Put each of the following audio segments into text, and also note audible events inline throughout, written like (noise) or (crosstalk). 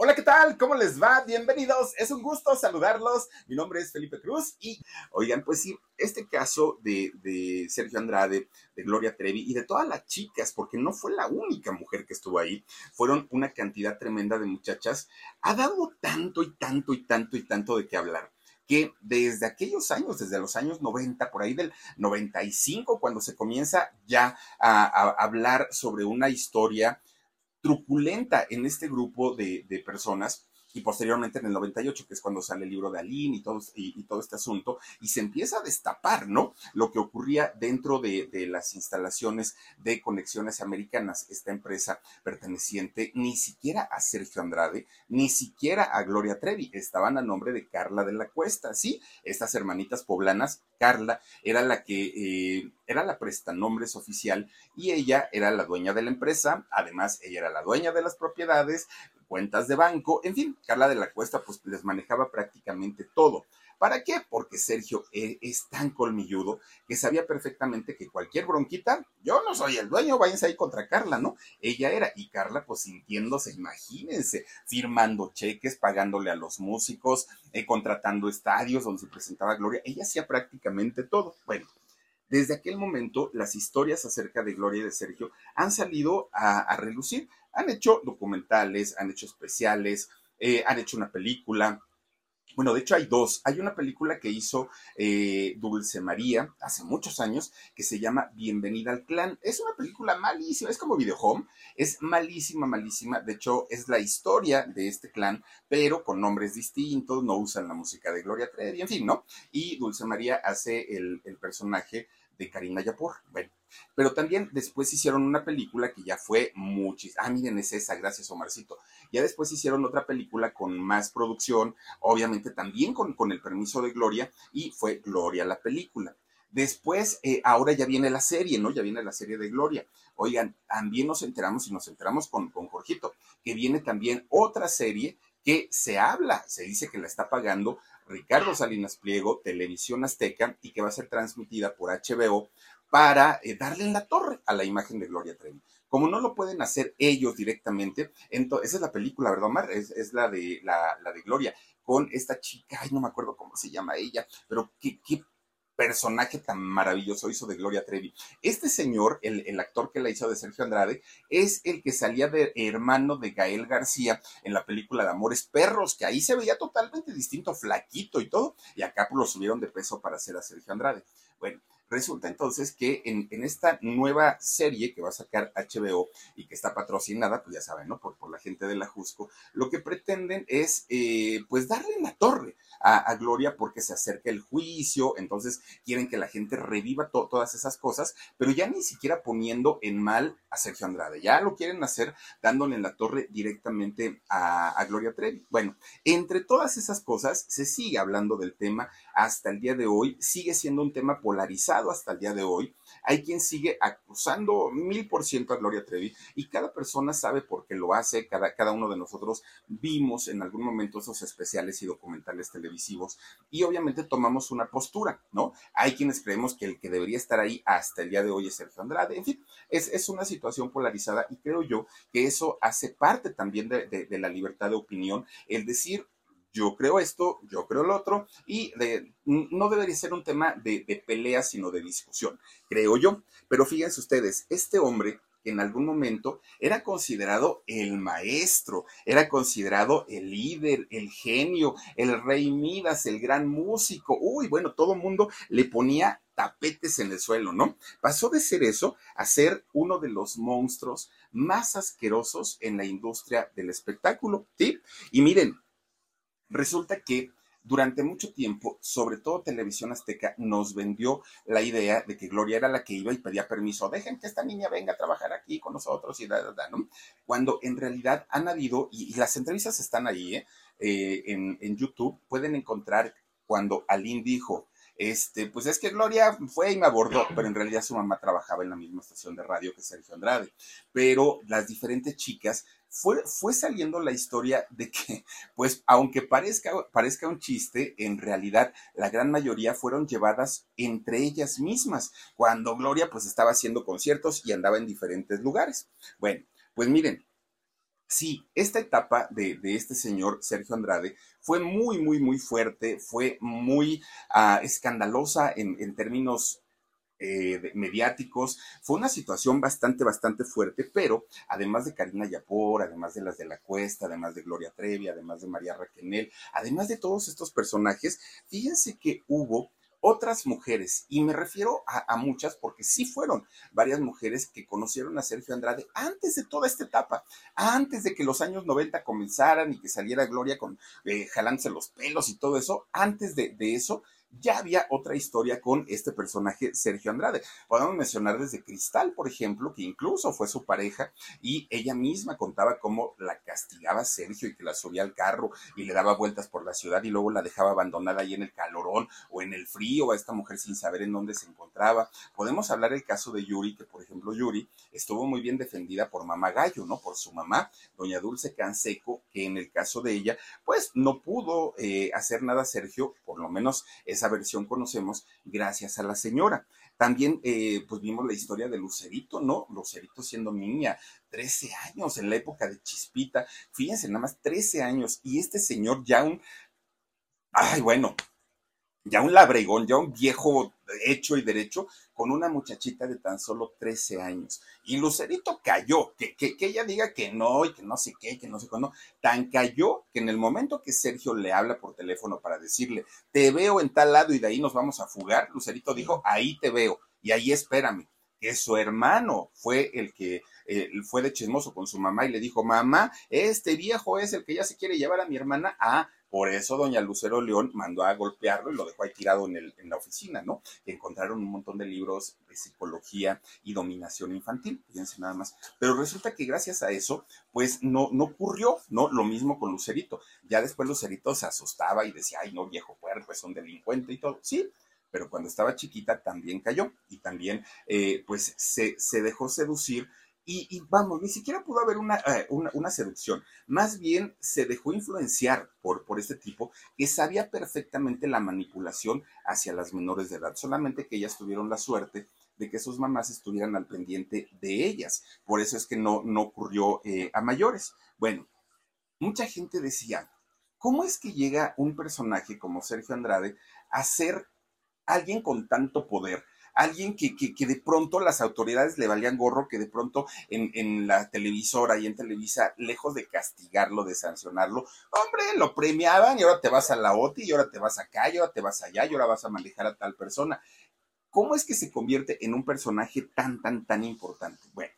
Hola, ¿qué tal? ¿Cómo les va? Bienvenidos. Es un gusto saludarlos. Mi nombre es Felipe Cruz y, oigan, pues sí, este caso de, de, Sergio Andrade, de Gloria Trevi y de todas las chicas, porque no fue la única mujer que estuvo ahí, fueron una cantidad tremenda de muchachas, ha dado tanto y tanto y tanto y tanto de qué hablar que desde aquellos años, desde los años 90, por ahí del 95, cuando se comienza ya a, a hablar sobre una historia truculenta en este grupo de, de personas y posteriormente en el 98, que es cuando sale el libro de Aline y todo, y, todo este asunto, y se empieza a destapar, ¿no? Lo que ocurría dentro de, de, las instalaciones de Conexiones Americanas, esta empresa perteneciente ni siquiera a Sergio Andrade, ni siquiera a Gloria Trevi, estaban a nombre de Carla de la Cuesta, ¿sí? Estas hermanitas poblanas, Carla era la que eh, era la prestanombres oficial y ella era la dueña de la empresa, además ella era la dueña de las propiedades, cuentas de banco, en fin, Carla de la Cuesta pues les manejaba prácticamente todo. ¿Para qué? Porque Sergio e, es tan colmilludo que sabía perfectamente que cualquier bronquita, yo no soy el dueño, váyanse ahí contra Carla, ¿no? Ella era, y Carla pues sintiéndose, imagínense, firmando cheques, pagándole a los músicos, eh, contratando estadios donde se presentaba Gloria, ella hacía prácticamente todo. Bueno, desde aquel momento las historias acerca de Gloria y de Sergio han salido a, a relucir. Han hecho documentales, han hecho especiales, eh, han hecho una película. Bueno, de hecho hay dos. Hay una película que hizo eh, Dulce María hace muchos años que se llama Bienvenida al Clan. Es una película malísima, es como Video Home, es malísima, malísima. De hecho, es la historia de este clan, pero con nombres distintos, no usan la música de Gloria Trevi, en fin, ¿no? Y Dulce María hace el, el personaje de Karina Yapor. Bueno, pero también después hicieron una película que ya fue muchísimo. Ah, miren, es esa, gracias Omarcito. Ya después hicieron otra película con más producción, obviamente también con, con el permiso de Gloria, y fue Gloria la película. Después, eh, ahora ya viene la serie, ¿no? Ya viene la serie de Gloria. Oigan, también nos enteramos y nos enteramos con, con Jorgito, que viene también otra serie que se habla, se dice que la está pagando Ricardo Salinas Pliego, Televisión Azteca, y que va a ser transmitida por HBO para eh, darle en la torre a la imagen de Gloria Trevi. Como no lo pueden hacer ellos directamente, entonces, esa es la película, ¿verdad, Omar? Es, la, de, la, de Gloria, con esta chica, ay, no me acuerdo cómo se llama ella, pero qué, qué personaje tan maravilloso hizo de Gloria Trevi. Este señor, el, el, actor que la hizo de Sergio Andrade, es el que salía de hermano de Gael García en la película de Amores Perros, que ahí se veía totalmente distinto, flaquito y todo, y acá pues, lo subieron de peso para hacer a Sergio Andrade. Bueno, Resulta entonces que en, esta nueva serie que va a sacar HBO y que está patrocinada, pues ya saben, ¿no? Por, la gente de la Jusco, lo que pretenden es, eh, pues, darle la torre a, Gloria porque se acerca el juicio, entonces quieren que la gente reviva to todas esas cosas, pero ya ni siquiera poniendo en mal a Sergio Andrade, ya lo quieren hacer dándole en la torre directamente a, a Gloria Trevi. Bueno, entre todas esas cosas se sigue hablando del tema hasta el día de hoy, sigue siendo un tema polarizado hasta el día de hoy. Hay quien sigue acusando mil por ciento a Gloria Trevi y cada persona sabe por qué lo hace, cada, cada uno de nosotros vimos en algún momento esos especiales y documentales televisivos y obviamente tomamos una postura, ¿no? Hay quienes creemos que el que debería estar ahí hasta el día de hoy es Sergio Andrade, en fin, es, es una situación polarizada y creo yo que eso hace parte también de, de, de la libertad de opinión, el decir yo creo esto, yo creo lo otro, y no debería ser un tema de, pelea, sino de discusión, creo yo. Pero fíjense ustedes, este hombre en algún momento era considerado el maestro, era considerado el líder, el genio, el rey Midas, el gran músico, uy, bueno, todo el mundo le ponía tapetes en el suelo, ¿no? Pasó de ser eso a ser uno de los monstruos más asquerosos en la industria del espectáculo, ¿sí? Y miren, Resulta que durante mucho tiempo, sobre todo Televisión Azteca, nos vendió la idea de que Gloria era la que iba y pedía permiso, dejen que esta niña venga a trabajar aquí con nosotros y da, da, da, ¿no? Cuando en realidad han habido, y, las entrevistas están ahí, ¿eh? Eh, en, en, YouTube, pueden encontrar cuando Aline dijo, este, pues es que Gloria fue y me abordó, pero en realidad su mamá trabajaba en la misma estación de radio que Sergio Andrade. Pero las diferentes chicas fue, fue saliendo la historia de que, (laughs) pues, aunque parezca, parezca un chiste, en realidad la gran mayoría fueron llevadas entre ellas mismas, cuando Gloria pues estaba haciendo conciertos y andaba en diferentes lugares. Bueno, pues miren, Sí, esta etapa de, este señor Sergio Andrade fue muy, muy, muy fuerte, fue muy ah, escandalosa en, términos eh, mediáticos. Fue una situación bastante, bastante fuerte, pero además de Karina Yapor, además de las de la Cuesta, además de Gloria Trevi, además de María Raquenel, además de todos estos personajes, fíjense que hubo otras mujeres, y me refiero a, muchas porque sí fueron varias mujeres que conocieron a Sergio Andrade antes de toda esta etapa, antes de que los años 90 comenzaran y que saliera Gloria con eh, jalándose los pelos y todo eso, antes de, de eso, ya había otra historia con este personaje Sergio Andrade. Podemos mencionar desde Cristal, por ejemplo, que incluso fue su pareja y ella misma contaba cómo la castigaba Sergio y que la subía al carro y le daba vueltas por la ciudad y luego la dejaba abandonada ahí en el calorón o en el frío a esta mujer sin saber en dónde se encontraba. Podemos hablar el caso de Yuri, que por ejemplo Yuri estuvo muy bien defendida por mamá Gallo, ¿no? Por su mamá, doña Dulce Canseco, que en el caso de ella, pues no pudo eh, hacer nada Sergio, por lo menos esa versión conocemos gracias a la señora. También, eh, pues vimos la historia de Lucerito, ¿no? Lucerito siendo niña, 13 años en la época de Chispita. Fíjense, nada más 13 años. Y este señor ya un... Ay, bueno, ya un labregón, ya un viejo hecho y derecho, con una muchachita de tan solo 13 años. Y Lucerito cayó, que, que, ella diga que no y que no sé qué, que no sé cuándo, tan cayó que en el momento que Sergio le habla por teléfono para decirle, te veo en tal lado y de ahí nos vamos a fugar, Lucerito dijo, ahí te veo y ahí espérame. Que su hermano fue el que eh, fue de chismoso con su mamá y le dijo, mamá, este viejo es el que ya se quiere llevar a mi hermana a por eso doña Lucero León mandó a golpearlo y lo dejó ahí tirado en, el, en la oficina, ¿no? encontraron un montón de libros de psicología y dominación infantil, fíjense nada más. Pero resulta que gracias a eso, pues no, no ocurrió, ¿no? Lo mismo con Lucerito. Ya después Lucerito se asustaba y decía, ay, no, viejo puerco, es un delincuente y todo. Sí, pero cuando estaba chiquita también cayó y también, eh, pues, se, se dejó seducir y, vamos, ni siquiera pudo haber eh, una, una, seducción, más bien se dejó influenciar por, por este tipo que sabía perfectamente la manipulación hacia las menores de edad, solamente que ellas tuvieron la suerte de que sus mamás estuvieran al pendiente de ellas. Por eso es que no, no ocurrió eh, a mayores. Bueno, mucha gente decía, ¿cómo es que llega un personaje como Sergio Andrade a ser alguien con tanto poder? Alguien que, que, de pronto las autoridades le valían gorro, que de pronto en, en, la televisora y en Televisa, lejos de castigarlo, de sancionarlo, hombre, lo premiaban y ahora te vas a la OTI y ahora te vas acá y ahora te vas allá y ahora vas a manejar a tal persona. ¿Cómo es que se convierte en un personaje tan, tan, tan importante? Bueno.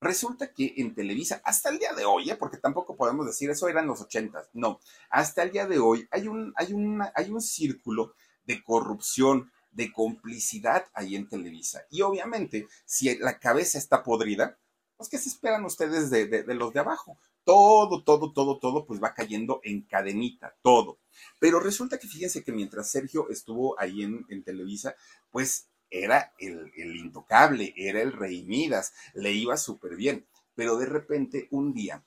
Resulta que en Televisa, hasta el día de hoy, ¿eh? porque tampoco podemos decir eso eran los ochentas, no, hasta el día de hoy hay un, hay, hay un círculo de corrupción, de complicidad ahí en Televisa. Y obviamente, si la cabeza está podrida, pues ¿qué se esperan ustedes de, los de abajo? Todo, todo, todo, todo, pues va cayendo en cadenita, todo. Pero resulta que fíjense que mientras Sergio estuvo ahí en, Televisa, pues era el, el, intocable, era el rey Midas, le iba súper bien. Pero de repente, un día,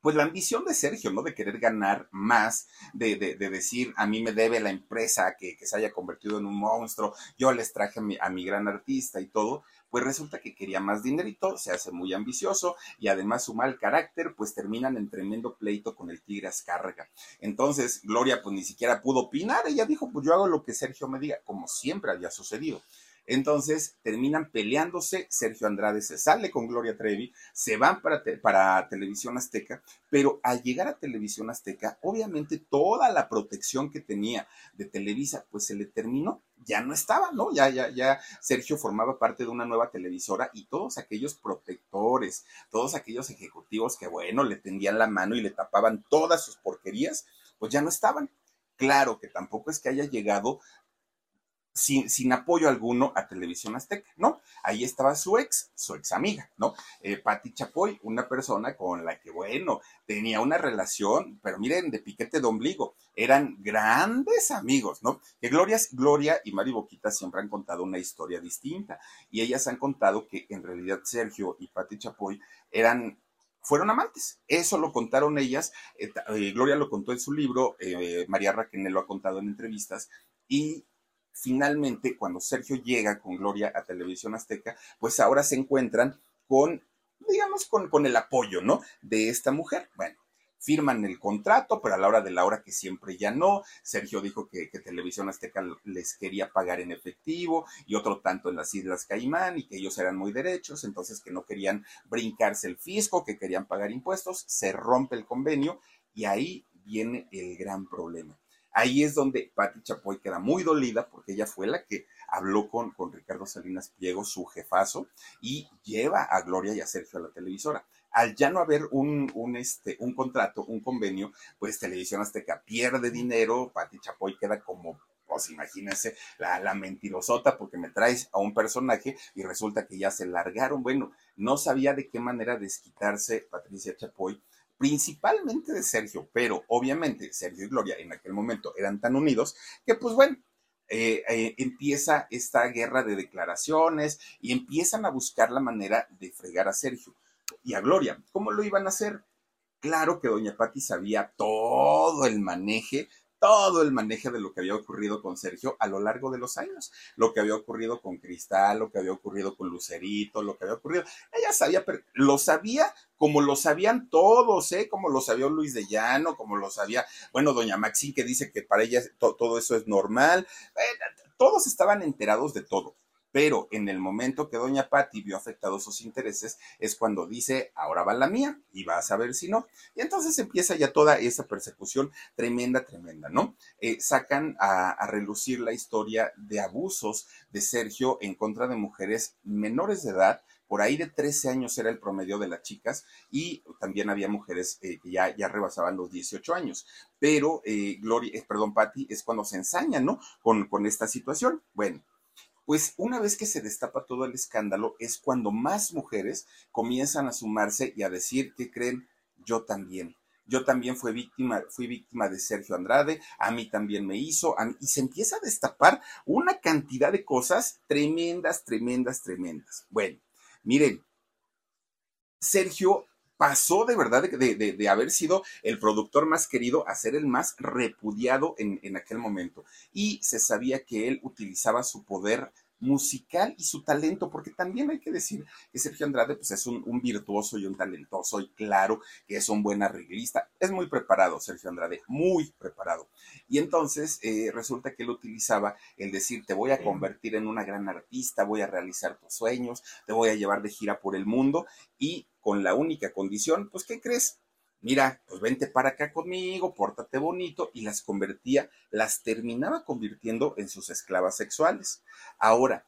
pues la ambición de Sergio, ¿no? De querer ganar más, de, de, de decir, a mí me debe la empresa que, que, se haya convertido en un monstruo, yo les traje a mi, gran artista y todo, pues resulta que quería más dinerito, se hace muy ambicioso y además su mal carácter, pues terminan en tremendo pleito con el Tigre Azcárraga. Entonces, Gloria pues ni siquiera pudo opinar, ella dijo, pues yo hago lo que Sergio me diga, como siempre había sucedido. Entonces terminan peleándose, Sergio Andrade se sale con Gloria Trevi, se van para, para Televisión Azteca, pero al llegar a Televisión Azteca, obviamente toda la protección que tenía de Televisa, pues se le terminó, ya no estaba, ¿no? Ya, ya, ya Sergio formaba parte de una nueva televisora y todos aquellos protectores, todos aquellos ejecutivos que, bueno, le tendían la mano y le tapaban todas sus porquerías, pues ya no estaban. Claro que tampoco es que haya llegado sin, apoyo alguno a Televisión Azteca, ¿no? Ahí estaba su ex, su ex amiga, ¿no? Eh, Patti Chapoy, una persona con la que, bueno, tenía una relación, pero miren, de piquete de ombligo, eran grandes amigos, ¿no? Que Gloria, Gloria y Mari Boquita siempre han contado una historia distinta, y ellas han contado que en realidad Sergio y Patti Chapoy eran fueron amantes. Eso lo contaron ellas. Eh, eh, Gloria lo contó en su libro, María Raquel lo ha contado en entrevistas. Y finalmente, cuando Sergio llega con Gloria a Televisión Azteca, pues ahora se encuentran con digamos, con, el apoyo, ¿no? De esta mujer. Bueno, firman el contrato, pero a la hora de la hora que siempre ya no. Sergio dijo que, Televisión Azteca les quería pagar en efectivo y otro tanto en las Islas Caimán y que ellos eran muy derechos, entonces que no querían brincarse el fisco, que querían pagar impuestos. Se rompe el convenio y ahí viene el gran problema. Ahí es donde Patti Chapoy queda muy dolida porque ella fue la que habló con, con Ricardo Salinas Pliego, su jefazo, y lleva a Gloria y a Sergio a la televisora al ya no haber un, un, este, un contrato, un convenio, pues Televisión Azteca pierde dinero, Pati Chapoy queda como pues imagínense la, la, mentirosota porque me traes a un personaje y resulta que ya se largaron. Bueno, no sabía de qué manera desquitarse Patricia Chapoy, principalmente de Sergio, pero obviamente Sergio y Gloria en aquel momento eran tan unidos que pues bueno, eh, eh, empieza esta guerra de declaraciones y empiezan a buscar la manera de fregar a Sergio y a Gloria. ¿Cómo lo iban a hacer? Claro que doña Patti sabía todo el maneje, todo el maneje de lo que había ocurrido con Sergio a lo largo de los años, lo que había ocurrido con Cristal, lo que había ocurrido con Lucerito, lo que había ocurrido. Ella sabía, pero lo sabía como lo sabían todos, ¿eh? Como lo sabía Luis de Llano, como lo sabía, bueno, doña Maxine que dice que para ella todo eso es normal. todos estaban enterados de todo. Pero en el momento que doña Patti vio afectados sus intereses es cuando dice, ahora va la mía y vas a ver si no. Y entonces empieza ya toda esa persecución tremenda, tremenda, ¿no? Eh, sacan a, relucir la historia de abusos de Sergio en contra de mujeres menores de edad, por ahí de 13 años era el promedio de las chicas y también había mujeres eh, que ya, ya rebasaban los 18 años. Pero eh, Gloria, eh, perdón, Patti, es cuando se ensaña, ¿no? Con, con esta situación. Bueno, pues una vez que se destapa todo el escándalo es cuando más mujeres comienzan a sumarse y a decir que creen yo también. Yo también fui víctima, fui víctima de Sergio Andrade, a mí también me hizo, y se empieza a destapar una cantidad de cosas tremendas, tremendas, tremendas. Bueno, miren, Sergio pasó de verdad de, haber sido el productor más querido a ser el más repudiado en, en aquel momento. Y se sabía que él utilizaba su poder musical y su talento, porque también hay que decir que Sergio Andrade pues, es un, virtuoso y un talentoso y claro que es un buen arreglista. Es muy preparado Sergio Andrade, muy preparado. Y entonces eh, resulta que él utilizaba el decir, te voy a convertir en una gran artista, voy a realizar tus sueños, te voy a llevar de gira por el mundo y con la única condición, pues, ¿qué crees? mira, pues vente para acá conmigo, pórtate bonito, y las convertía, las terminaba convirtiendo en sus esclavas sexuales. Ahora,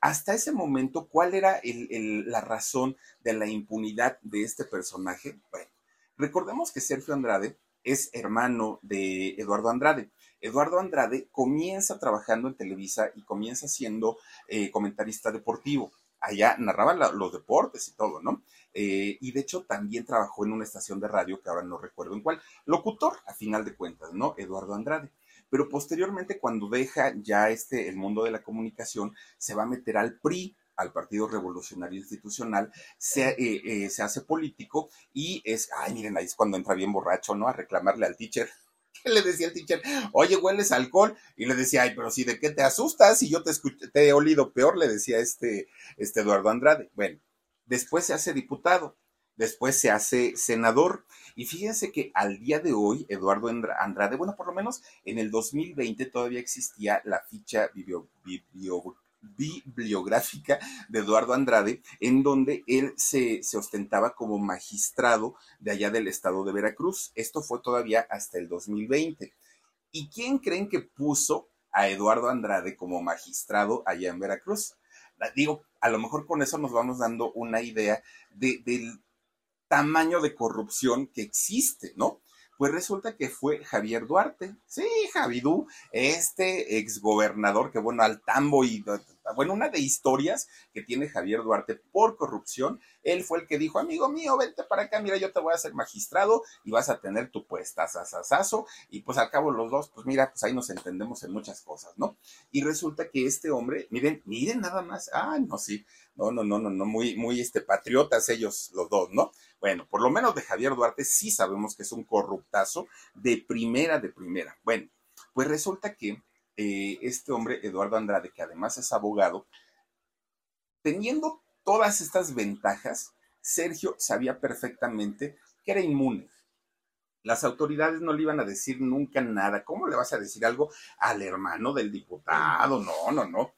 hasta ese momento, ¿cuál era la razón de la impunidad de este personaje? Bueno, recordemos que Sergio Andrade es hermano de Eduardo Andrade. Eduardo Andrade comienza trabajando en Televisa y comienza siendo eh, comentarista deportivo allá narraban los deportes y todo, ¿no? Eh, y de hecho también trabajó en una estación de radio que ahora no recuerdo en cuál, locutor, a final de cuentas, ¿no? Eduardo Andrade. Pero posteriormente, cuando deja ya este, el mundo de la comunicación, se va a meter al PRI, al Partido Revolucionario Institucional, se, eh, eh, se hace político y es, ay, miren, ahí es cuando entra bien borracho, ¿no? A reclamarle al teacher (laughs) le decía el teacher, oye, hueles alcohol. Y le decía, ay, pero si de qué te asustas, y yo te, te he olido peor, le decía este, este Eduardo Andrade. Bueno, después se hace diputado, después se hace senador. Y fíjense que al día de hoy, Eduardo Andrade, bueno, por lo menos en el 2020 todavía existía la ficha biblio, bibliográfica de Eduardo Andrade, en donde él se, se, ostentaba como magistrado de allá del estado de Veracruz. Esto fue todavía hasta el 2020. ¿Y quién creen que puso a Eduardo Andrade como magistrado allá en Veracruz? Digo, a lo mejor con eso nos vamos dando una idea de, del tamaño de corrupción que existe, ¿no? Pues resulta que fue Javier Duarte, sí, Javidú, este exgobernador que, bueno, al tambo y, bueno, una de historias que tiene Javier Duarte por corrupción, él fue el que dijo, amigo mío, vente para acá, mira, yo te voy a hacer magistrado y vas a tener tu puesta, sasasazo, y pues al cabo los dos, pues mira, pues ahí nos entendemos en muchas cosas, ¿no? Y resulta que este hombre, miren, miren nada más, ah, no, sí, no, no, no, no, no, muy, muy, este, patriotas ellos los dos, ¿no? Bueno, por lo menos de Javier Duarte sí sabemos que es un corruptazo de primera, de primera. Bueno, pues resulta que eh, este hombre, Eduardo Andrade, que además es abogado, teniendo todas estas ventajas, Sergio sabía perfectamente que era inmune. Las autoridades no le iban a decir nunca nada. ¿Cómo le vas a decir algo al hermano del diputado? No, no, no.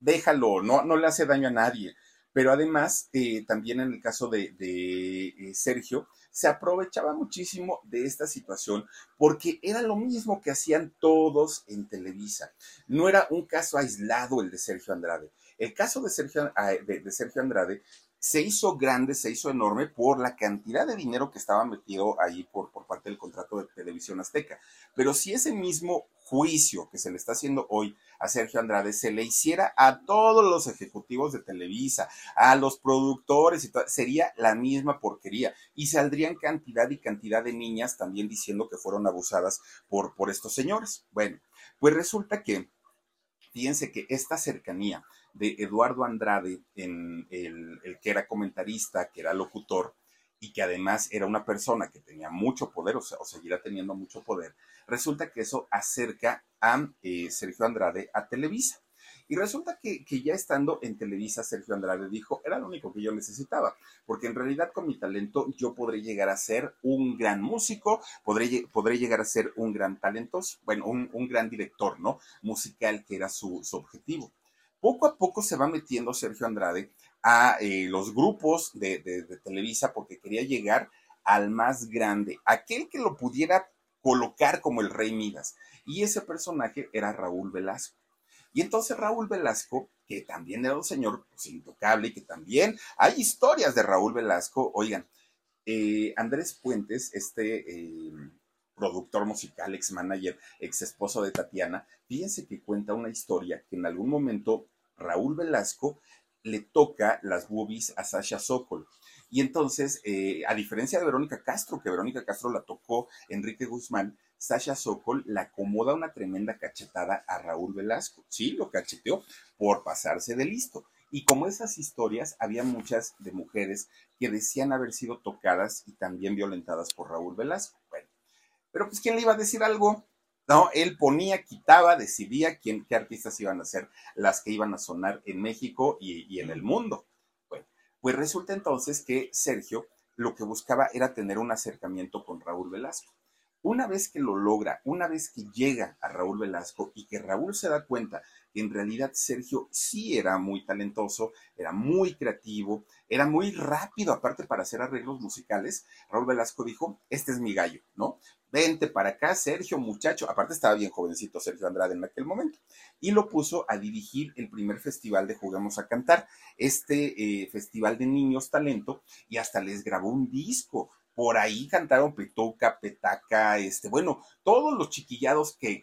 Déjalo, no, no le hace daño a nadie. Pero además, eh, también en el caso de, eh, Sergio, se aprovechaba muchísimo de esta situación porque era lo mismo que hacían todos en Televisa. No era un caso aislado el de Sergio Andrade. El caso de Sergio, de Sergio Andrade se hizo grande, se hizo enorme por la cantidad de dinero que estaba metido ahí por, por parte del contrato de Televisión Azteca. Pero si ese mismo juicio que se le está haciendo hoy a Sergio Andrade se le hiciera a todos los ejecutivos de Televisa, a los productores y sería la misma porquería. Y saldrían cantidad y cantidad de niñas también diciendo que fueron abusadas por, por estos señores. Bueno, pues resulta que, fíjense que esta cercanía de Eduardo Andrade, en el, que era comentarista, que era locutor y que además era una persona que tenía mucho poder o, sea, o seguirá teniendo mucho poder, resulta que eso acerca a eh, Sergio Andrade a Televisa. Y resulta que, ya estando en Televisa, Sergio Andrade dijo, era lo único que yo necesitaba, porque en realidad con mi talento yo podré llegar a ser un gran músico, podré, podré llegar a ser un gran talentoso, bueno, un, un gran director, ¿no? Musical, que era su, su objetivo poco a poco se va metiendo Sergio Andrade a eh, los grupos de, Televisa porque quería llegar al más grande, aquel que lo pudiera colocar como el rey Midas. Y ese personaje era Raúl Velasco. Y entonces Raúl Velasco, que también era un señor pues, intocable y que también hay historias de Raúl Velasco, oigan, eh, Andrés Puentes, este eh, productor musical, ex manager, ex esposo de Tatiana, fíjense que cuenta una historia que en algún momento Raúl Velasco le toca las boobies a Sasha Sokol. Y entonces, eh, a diferencia de Verónica Castro, que Verónica Castro la tocó Enrique Guzmán, Sasha Sokol le acomoda una tremenda cachetada a Raúl Velasco. Sí, lo cacheteó por pasarse de listo. Y como esas historias, había muchas de mujeres que decían haber sido tocadas y también violentadas por Raúl Velasco. Pero pues ¿quién le iba a decir algo? No, él ponía, quitaba, decidía quién, qué artistas iban a ser las que iban a sonar en México y, y en el mundo. Bueno, pues resulta entonces que Sergio lo que buscaba era tener un acercamiento con Raúl Velasco. Una vez que lo logra, una vez que llega a Raúl Velasco y que Raúl se da cuenta que en realidad Sergio sí era muy talentoso, era muy creativo, era muy rápido, aparte para hacer arreglos musicales, Raúl Velasco dijo, este es mi gallo, ¿no? Vente para acá, Sergio, muchacho. Aparte estaba bien jovencito Sergio Andrade en aquel momento. Y lo puso a dirigir el primer festival de Jugamos a Cantar, este eh, festival de niños talento, y hasta les grabó un disco. Por ahí cantaron Pituca, Petaca, este, bueno, todos los chiquillados que,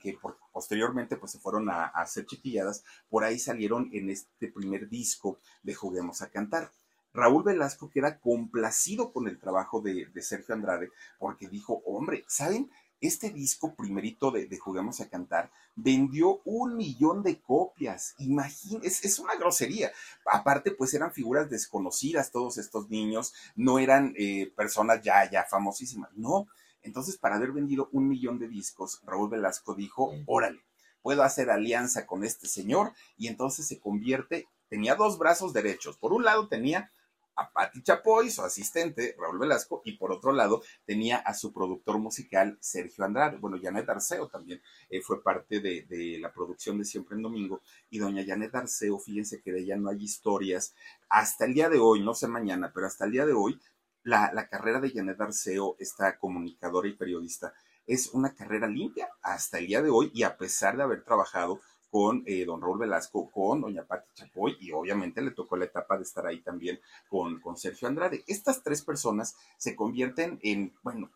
posteriormente pues se fueron a, a hacer chiquilladas, por ahí salieron en este primer disco de Juguemos a Cantar. Raúl Velasco queda complacido con el trabajo de, Sergio Andrade porque dijo, hombre, ¿saben? Este disco primerito de, de Jugamos a Cantar vendió un millón de copias. Imagínense, es, una grosería. Aparte, pues eran figuras desconocidas todos estos niños, no eran eh, personas ya, ya famosísimas. No. Entonces, para haber vendido un millón de discos, Raúl Velasco dijo, órale, puedo hacer alianza con este señor y entonces se convierte, tenía dos brazos derechos. Por un lado tenía a Patti Chapoy, su asistente, Raúl Velasco, y por otro lado tenía a su productor musical, Sergio Andrade. Bueno, Janet Arceo también eh, fue parte de, la producción de Siempre en Domingo. Y doña Janet Arceo, fíjense que de ella no hay historias. Hasta el día de hoy, no sé mañana, pero hasta el día de hoy, la, la carrera de Janet Arceo, esta comunicadora y periodista, es una carrera limpia hasta el día de hoy y a pesar de haber trabajado con eh, don Raúl Velasco, con doña Pati Chapoy y obviamente le tocó la etapa de estar ahí también con, con Sergio Andrade. Estas tres personas se convierten en, bueno,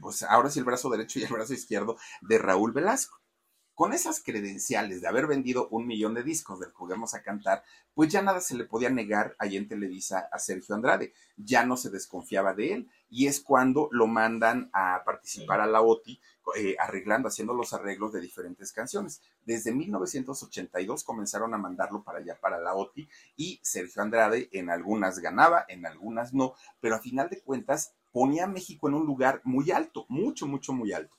pues ahora sí el brazo derecho y el brazo izquierdo de Raúl Velasco con esas credenciales de haber vendido un millón de discos del Juguemos a Cantar, pues ya nada se le podía negar ahí en Televisa a Sergio Andrade. Ya no se desconfiaba de él. Y es cuando lo mandan a participar a la OTI, eh, arreglando, haciendo los arreglos de diferentes canciones. Desde 1982 comenzaron a mandarlo para allá, para la OTI, y Sergio Andrade en algunas ganaba, en algunas no, pero a final de cuentas ponía a México en un lugar muy alto, mucho, mucho, muy alto.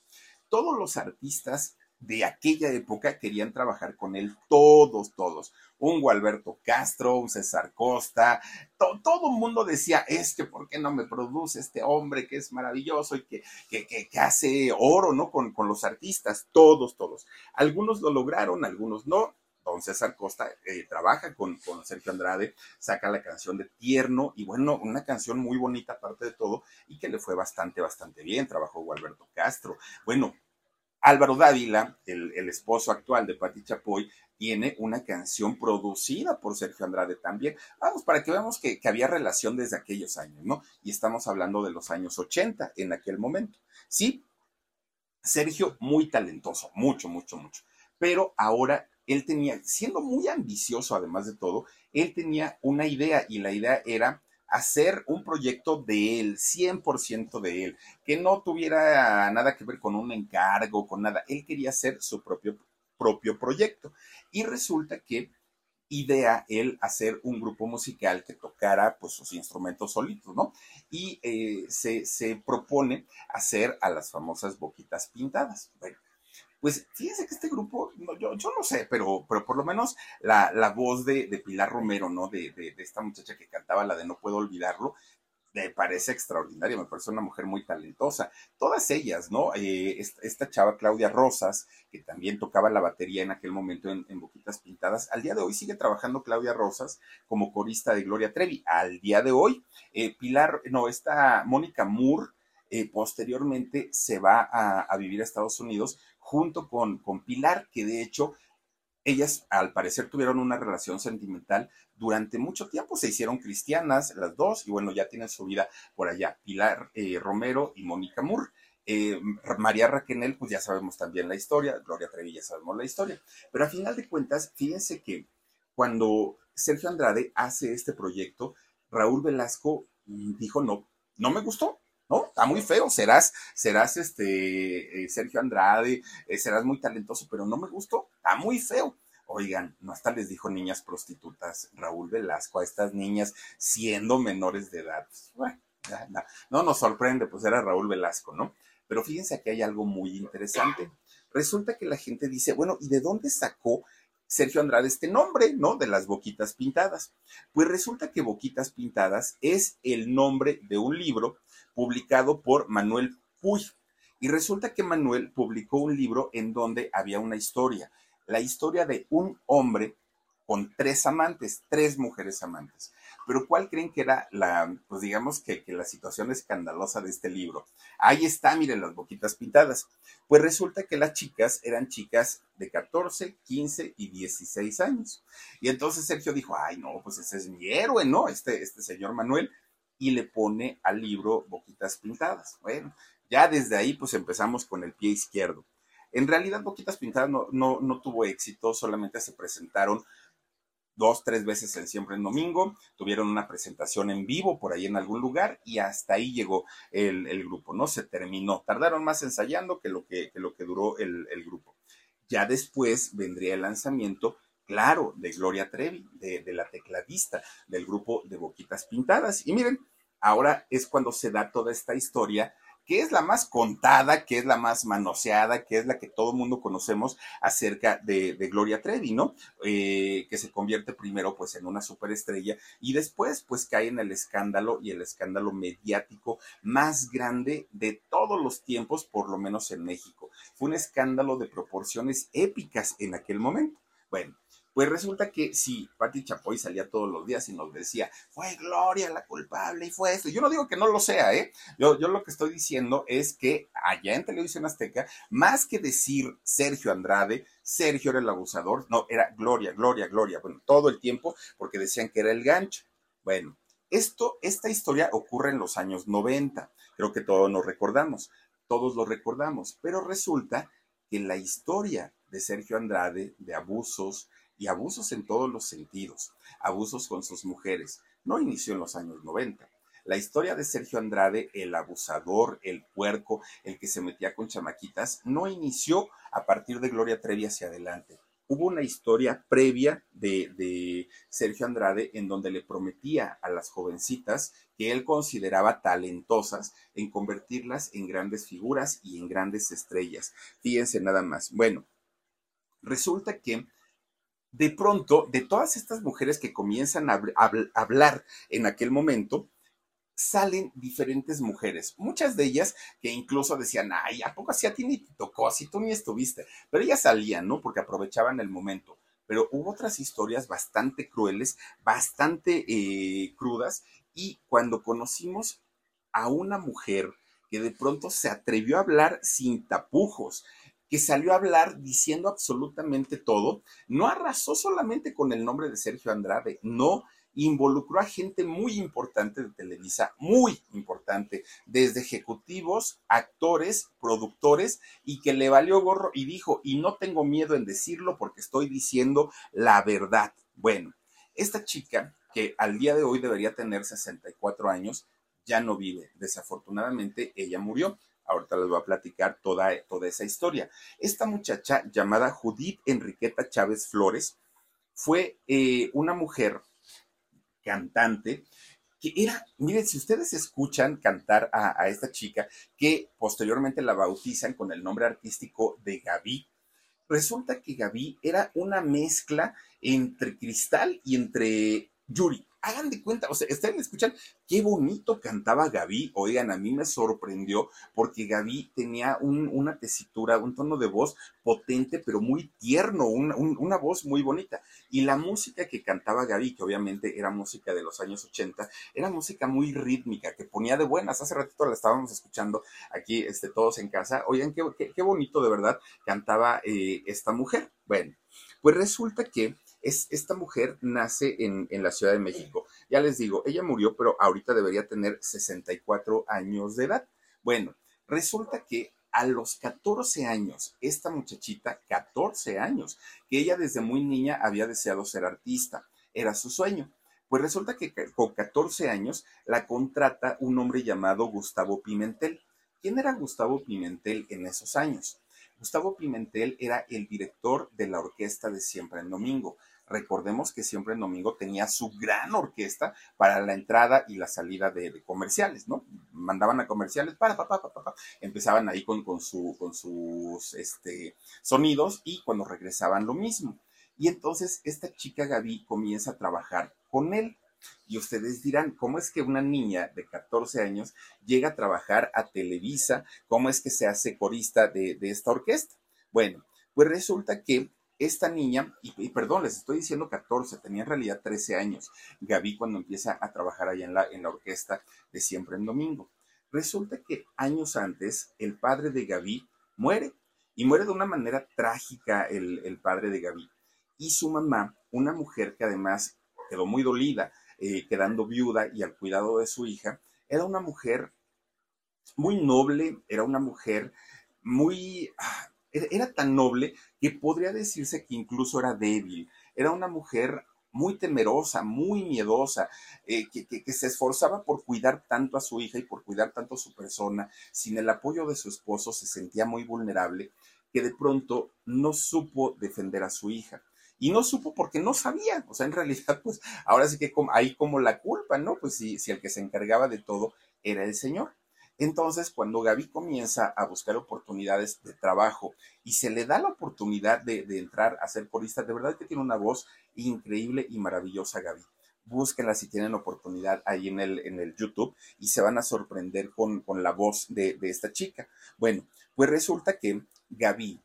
Todos los artistas de aquella época querían trabajar con él todos, todos. Un Gualberto Castro, un César Costa, todo el mundo decía, es que ¿por qué no me produce este hombre que es maravilloso y que, que, hace oro, ¿no? Con, con, los artistas, todos, todos. Algunos lo lograron, algunos no. Don César Costa eh, trabaja con, con Sergio Andrade, saca la canción de Tierno y bueno, una canción muy bonita aparte de todo y que le fue bastante, bastante bien. Trabajó Gualberto Castro. Bueno, Álvaro Dávila, el, esposo actual de Patti Chapoy, tiene una canción producida por Sergio Andrade también. Vamos, para que veamos que, había relación desde aquellos años, ¿no? Y estamos hablando de los años 80 en aquel momento. Sí, Sergio muy talentoso, mucho, mucho, mucho. Pero ahora él tenía, siendo muy ambicioso además de todo, él tenía una idea y la idea era hacer un proyecto de él, 100% de él, que no tuviera nada que ver con un encargo, con nada. Él quería hacer su propio, proyecto. Y resulta que idea él hacer un grupo musical que tocara pues sus instrumentos solitos, ¿no? Y eh, se, se, propone hacer a las famosas boquitas pintadas. Bueno, pues fíjense que este grupo, yo, yo no sé, pero, pero por lo menos la, la voz de, Pilar Romero, ¿no? De, de, de, esta muchacha que cantaba la de No puedo olvidarlo, me parece extraordinaria, me parece una mujer muy talentosa. Todas ellas, ¿no? Eh, esta, chava Claudia Rosas, que también tocaba la batería en aquel momento en, Boquitas Pintadas, al día de hoy sigue trabajando Claudia Rosas como corista de Gloria Trevi. Al día de hoy, eh, Pilar, no, esta Mónica Moore, eh, posteriormente se va a, vivir a Estados Unidos junto con, con Pilar, que de hecho ellas al parecer tuvieron una relación sentimental durante mucho tiempo, se hicieron cristianas las dos y bueno, ya tienen su vida por allá, Pilar eh, Romero y Mónica Moore. Eh, María Raquenel, pues ya sabemos también la historia, Gloria Trevi ya sabemos la historia, pero a final de cuentas, fíjense que cuando Sergio Andrade hace este proyecto, Raúl Velasco mm, dijo no, no me gustó, ¿no? Está muy feo, serás, serás este eh, Sergio Andrade, eh, serás muy talentoso, pero no me gustó, está muy feo. Oigan, no hasta les dijo niñas prostitutas Raúl Velasco a estas niñas siendo menores de edad. Pues, bueno, no nos sorprende, pues era Raúl Velasco, ¿no? Pero fíjense aquí hay algo muy interesante. Resulta que la gente dice, bueno, ¿y de dónde sacó Sergio Andrade este nombre, ¿no? De las boquitas pintadas. Pues resulta que Boquitas Pintadas es el nombre de un libro publicado por Manuel Puy. Y resulta que Manuel publicó un libro en donde había una historia, la historia de un hombre con tres amantes, tres mujeres amantes. Pero ¿cuál creen que era la, pues digamos que, que, la situación escandalosa de este libro? Ahí está, miren las boquitas pintadas. Pues resulta que las chicas eran chicas de 14, 15 y 16 años. Y entonces Sergio dijo, ay no, pues ese es mi héroe, ¿no? Este, este señor Manuel y le pone al libro Boquitas Pintadas. Bueno, ya desde ahí pues empezamos con el pie izquierdo. En realidad Boquitas Pintadas no, no, tuvo éxito, solamente se presentaron dos, tres veces en Siempre en Domingo, tuvieron una presentación en vivo por ahí en algún lugar y hasta ahí llegó el, grupo, ¿no? Se terminó. Tardaron más ensayando que lo que, lo que duró el, el, grupo. Ya después vendría el lanzamiento claro, de Gloria Trevi, de, la tecladista del grupo de Boquitas Pintadas. Y miren, ahora es cuando se da toda esta historia que es la más contada, que es la más manoseada, que es la que todo el mundo conocemos acerca de, Gloria Trevi, ¿no? Eh, que se convierte primero pues en una superestrella y después pues cae en el escándalo y el escándalo mediático más grande de todos los tiempos, por lo menos en México. Fue un escándalo de proporciones épicas en aquel momento. Bueno, pues resulta que si Patti Chapoy salía todos los días y nos decía, fue Gloria la culpable y fue esto. Yo no digo que no lo sea, ¿eh? Yo, yo lo que estoy diciendo es que allá en Televisión Azteca, más que decir Sergio Andrade, Sergio era el abusador, no, era Gloria, Gloria, Gloria, bueno, todo el tiempo, porque decían que era el gancho. Bueno, esto, esta historia ocurre en los años 90, creo que todos nos recordamos, todos lo recordamos, pero resulta que la historia de Sergio Andrade, de abusos, y abusos en todos los sentidos, abusos con sus mujeres, no inició en los años 90. La historia de Sergio Andrade, el abusador, el puerco, el que se metía con chamaquitas, no inició a partir de Gloria Trevi hacia adelante. hubo una historia previa de, Sergio Andrade en donde le prometía a las jovencitas que él consideraba talentosas en convertirlas en grandes figuras y en grandes estrellas. Fíjense nada más. Bueno, resulta que de pronto, de todas estas mujeres que comienzan a, hablar en aquel momento, salen diferentes mujeres, muchas de ellas que incluso decían, ay, ¿a poco así a ti ni te tocó, así tú ni estuviste? Pero ellas salían, ¿no? Porque aprovechaban el momento. Pero hubo otras historias bastante crueles, bastante eh, crudas, y cuando conocimos a una mujer que de pronto se atrevió a hablar sin tapujos, que salió a hablar diciendo absolutamente todo, no arrasó solamente con el nombre de Sergio Andrade, no involucró a gente muy importante de Televisa, muy importante, desde ejecutivos, actores, productores, y que le valió gorro y dijo, y no tengo miedo en decirlo porque estoy diciendo la verdad. Bueno, esta chica, que al día de hoy debería tener 64 años, ya no vive. Desafortunadamente, ella murió. Ahorita les voy a platicar toda, toda esa historia. Esta muchacha llamada Judith Enriqueta Chávez Flores fue eh, una mujer cantante, que era, miren, si ustedes escuchan cantar a, esta chica, que posteriormente la bautizan con el nombre artístico de Gaby, resulta que Gaby era una mezcla entre Cristal y entre Yuri hagan de cuenta, o sea, están escuchan qué bonito cantaba Gaby. Oigan, a mí me sorprendió porque Gaby tenía una tesitura, un tono de voz potente, pero muy tierno, una voz muy bonita. Y la música que cantaba Gaby, que obviamente era música de los años 80, era música muy rítmica, que ponía de buenas. Hace ratito la estábamos escuchando aquí este, todos en casa. Oigan, qué, bonito de verdad cantaba eh, esta mujer. Bueno, pues resulta que es, esta mujer nace en, la Ciudad de México. Ya les digo, ella murió, pero ahorita debería tener 64 años de edad. Bueno, resulta que a los 14 años, esta muchachita, 14 años, que ella desde muy niña había deseado ser artista, era su sueño. Pues resulta que con 14 años la contrata un hombre llamado Gustavo Pimentel. ¿Quién era Gustavo Pimentel en esos años? Gustavo Pimentel era el director de la orquesta de Siempre en Domingo. Recordemos que siempre en domingo tenía su gran orquesta para la entrada y la salida de, comerciales, ¿no? Mandaban a comerciales, para, para, para, para, empezaban ahí con, con, con sus este, sonidos y cuando regresaban lo mismo. Y entonces esta chica Gaby comienza a trabajar con él. Y ustedes dirán, ¿cómo es que una niña de 14 años llega a trabajar a Televisa? ¿Cómo es que se hace corista de, de esta orquesta? Bueno, pues resulta que esta niña, y, perdón, les estoy diciendo 14, tenía en realidad 13 años, Gaby cuando empieza a trabajar allá en la, en la orquesta de Siempre en Domingo. Resulta que años antes el padre de Gaby muere y muere de una manera trágica el, padre de Gaby. Y su mamá, una mujer que además quedó muy dolida, eh, quedando viuda y al cuidado de su hija, era una mujer muy noble, era una mujer muy, ah, era tan noble que podría decirse que incluso era débil. Era una mujer muy temerosa, muy miedosa, eh, que, se esforzaba por cuidar tanto a su hija y por cuidar tanto a su persona. Sin el apoyo de su esposo se sentía muy vulnerable, que de pronto no supo defender a su hija. Y no supo porque no sabía. O sea, en realidad, pues ahora sí que hay como la culpa, ¿no? Pues si, si el que se encargaba de todo era el Señor. Entonces, cuando Gaby comienza a buscar oportunidades de trabajo y se le da la oportunidad de, entrar a ser corista, de verdad que tiene una voz increíble y maravillosa, Gaby. Búsquenla si tienen oportunidad ahí en el, en el YouTube y se van a sorprender con, la voz de, esta chica. Bueno, pues resulta que Gaby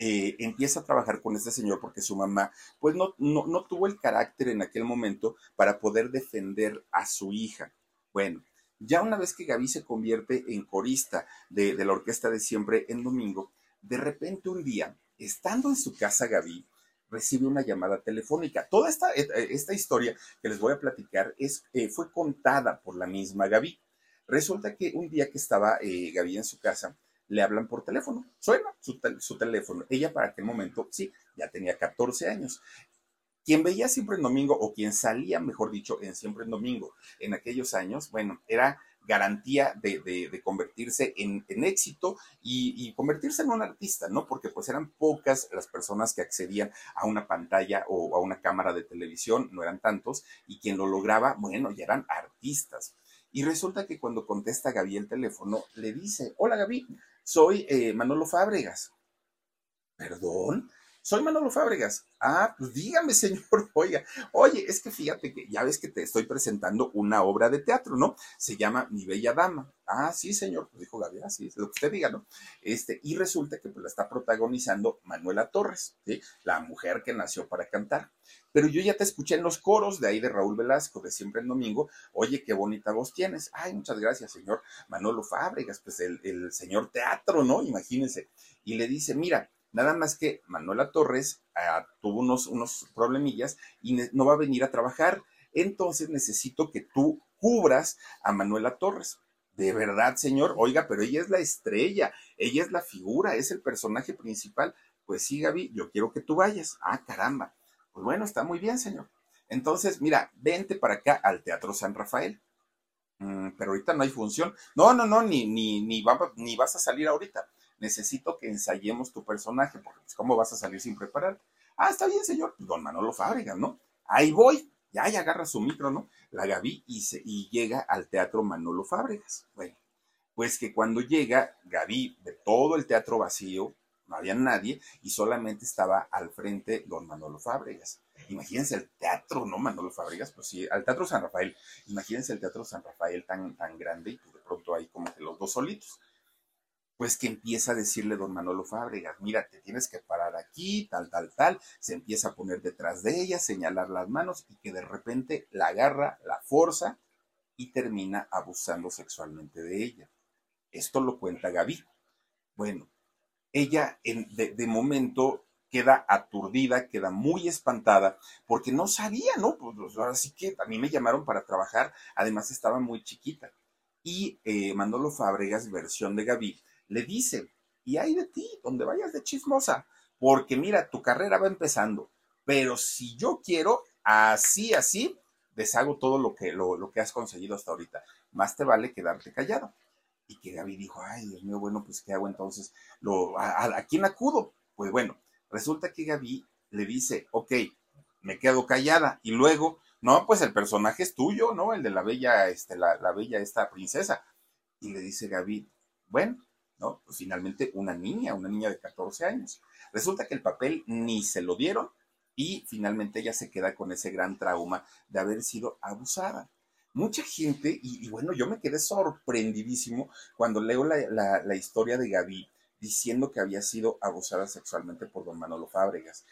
eh, empieza a trabajar con este señor porque su mamá pues no, no, no tuvo el carácter en aquel momento para poder defender a su hija. Bueno, ya una vez que Gaby se convierte en corista de, la orquesta de siempre en domingo, de repente un día, estando en su casa Gaby, recibe una llamada telefónica. Toda esta, eh, esta historia que les voy a platicar es, eh, fue contada por la misma Gaby. Resulta que un día que estaba eh, Gaby en su casa, le hablan por teléfono. Suena su, su, teléfono. Ella para aquel momento, sí, ya tenía 14 años. Quien veía siempre en domingo, o quien salía, mejor dicho, en siempre en domingo en aquellos años, bueno, era garantía de, convertirse en, éxito y, convertirse en un artista, ¿no? Porque pues eran pocas las personas que accedían a una pantalla o a una cámara de televisión, no eran tantos, y quien lo lograba, bueno, ya eran artistas. Y resulta que cuando contesta Gaby el teléfono, le dice, hola Gaby, soy eh, Manolo Fábregas. ¿Perdón? Soy Manolo Fábregas. Ah, pues dígame, (laughs) señor. Oiga, oye, es que fíjate que ya ves que te estoy presentando una obra de teatro, ¿no? Se llama Mi Bella Dama. Ah, sí, señor, pues dijo Gabriel, sí, es lo que usted diga, ¿no? Este, y resulta que pues la está protagonizando Manuela Torres, ¿sí? La mujer que nació para cantar. Pero yo ya te escuché en los coros de ahí de Raúl Velasco, de Siempre en Domingo. Oye, qué bonita voz tienes. Ay, muchas gracias, señor Manolo Fábregas, pues el, el señor teatro, ¿no? Imagínense. Y le dice, mira, Nada más que Manuela Torres ah, tuvo unos, unos problemillas y no va a venir a trabajar. Entonces necesito que tú cubras a Manuela Torres. De verdad, señor. Oiga, pero ella es la estrella, ella es la figura, es el personaje principal. Pues sí, Gaby, yo quiero que tú vayas. Ah, caramba. Pues bueno, está muy bien, señor. Entonces, mira, vente para acá al Teatro San Rafael. Mm, pero ahorita no hay función. No, no, no, ni, ni, ni, ni vas a salir ahorita necesito que ensayemos tu personaje, porque pues, ¿cómo vas a salir sin preparar? Ah, está bien, señor, pues, don Manolo Fábrega, ¿no? Ahí voy, ya, ya agarra su micro, ¿no? La Gaby y, se, y llega al teatro Manolo Fábregas. Bueno, pues que cuando llega, Gaby, de todo el teatro vacío, no había nadie y solamente estaba al frente don Manolo Fábregas. Imagínense el teatro, ¿no? Manolo Fábregas, pues sí, al Teatro San Rafael. Imagínense el Teatro San Rafael tan, tan grande y pues de pronto ahí como que los dos solitos pues que empieza a decirle don Manolo Fábregas, mira, te tienes que parar aquí, tal, tal, tal, se empieza a poner detrás de ella, señalar las manos y que de repente la agarra, la forza y termina abusando sexualmente de ella. Esto lo cuenta Gaby. Bueno, ella de, de, momento queda aturdida, queda muy espantada, porque no sabía, ¿no? Pues ahora sí que a mí me llamaron para trabajar, además estaba muy chiquita. Y eh, Manolo Fábregas, versión de Gaby, le dice, y hay de ti, donde vayas de chismosa, porque mira, tu carrera va empezando, pero si yo quiero, así, así, deshago todo lo que, lo, que has conseguido hasta ahorita. Más te vale quedarte callado. Y que Gaby dijo, ay, Dios mío, bueno, pues ¿qué hago entonces? Lo, a, quién acudo? Pues bueno, resulta que Gaby le dice, ok, me quedo callada. Y luego, no, pues el personaje es tuyo, ¿no? El de la bella, este, la, la bella esta princesa. Y le dice Gaby, bueno, Pues finalmente una niña, una niña de 14 años. Resulta que el papel ni se lo dieron y finalmente ella se queda con ese gran trauma de haber sido abusada. Mucha gente, y, bueno, yo me quedé sorprendidísimo cuando leo la, historia de Gaby diciendo que había sido abusada sexualmente por don Manolo Fábregas.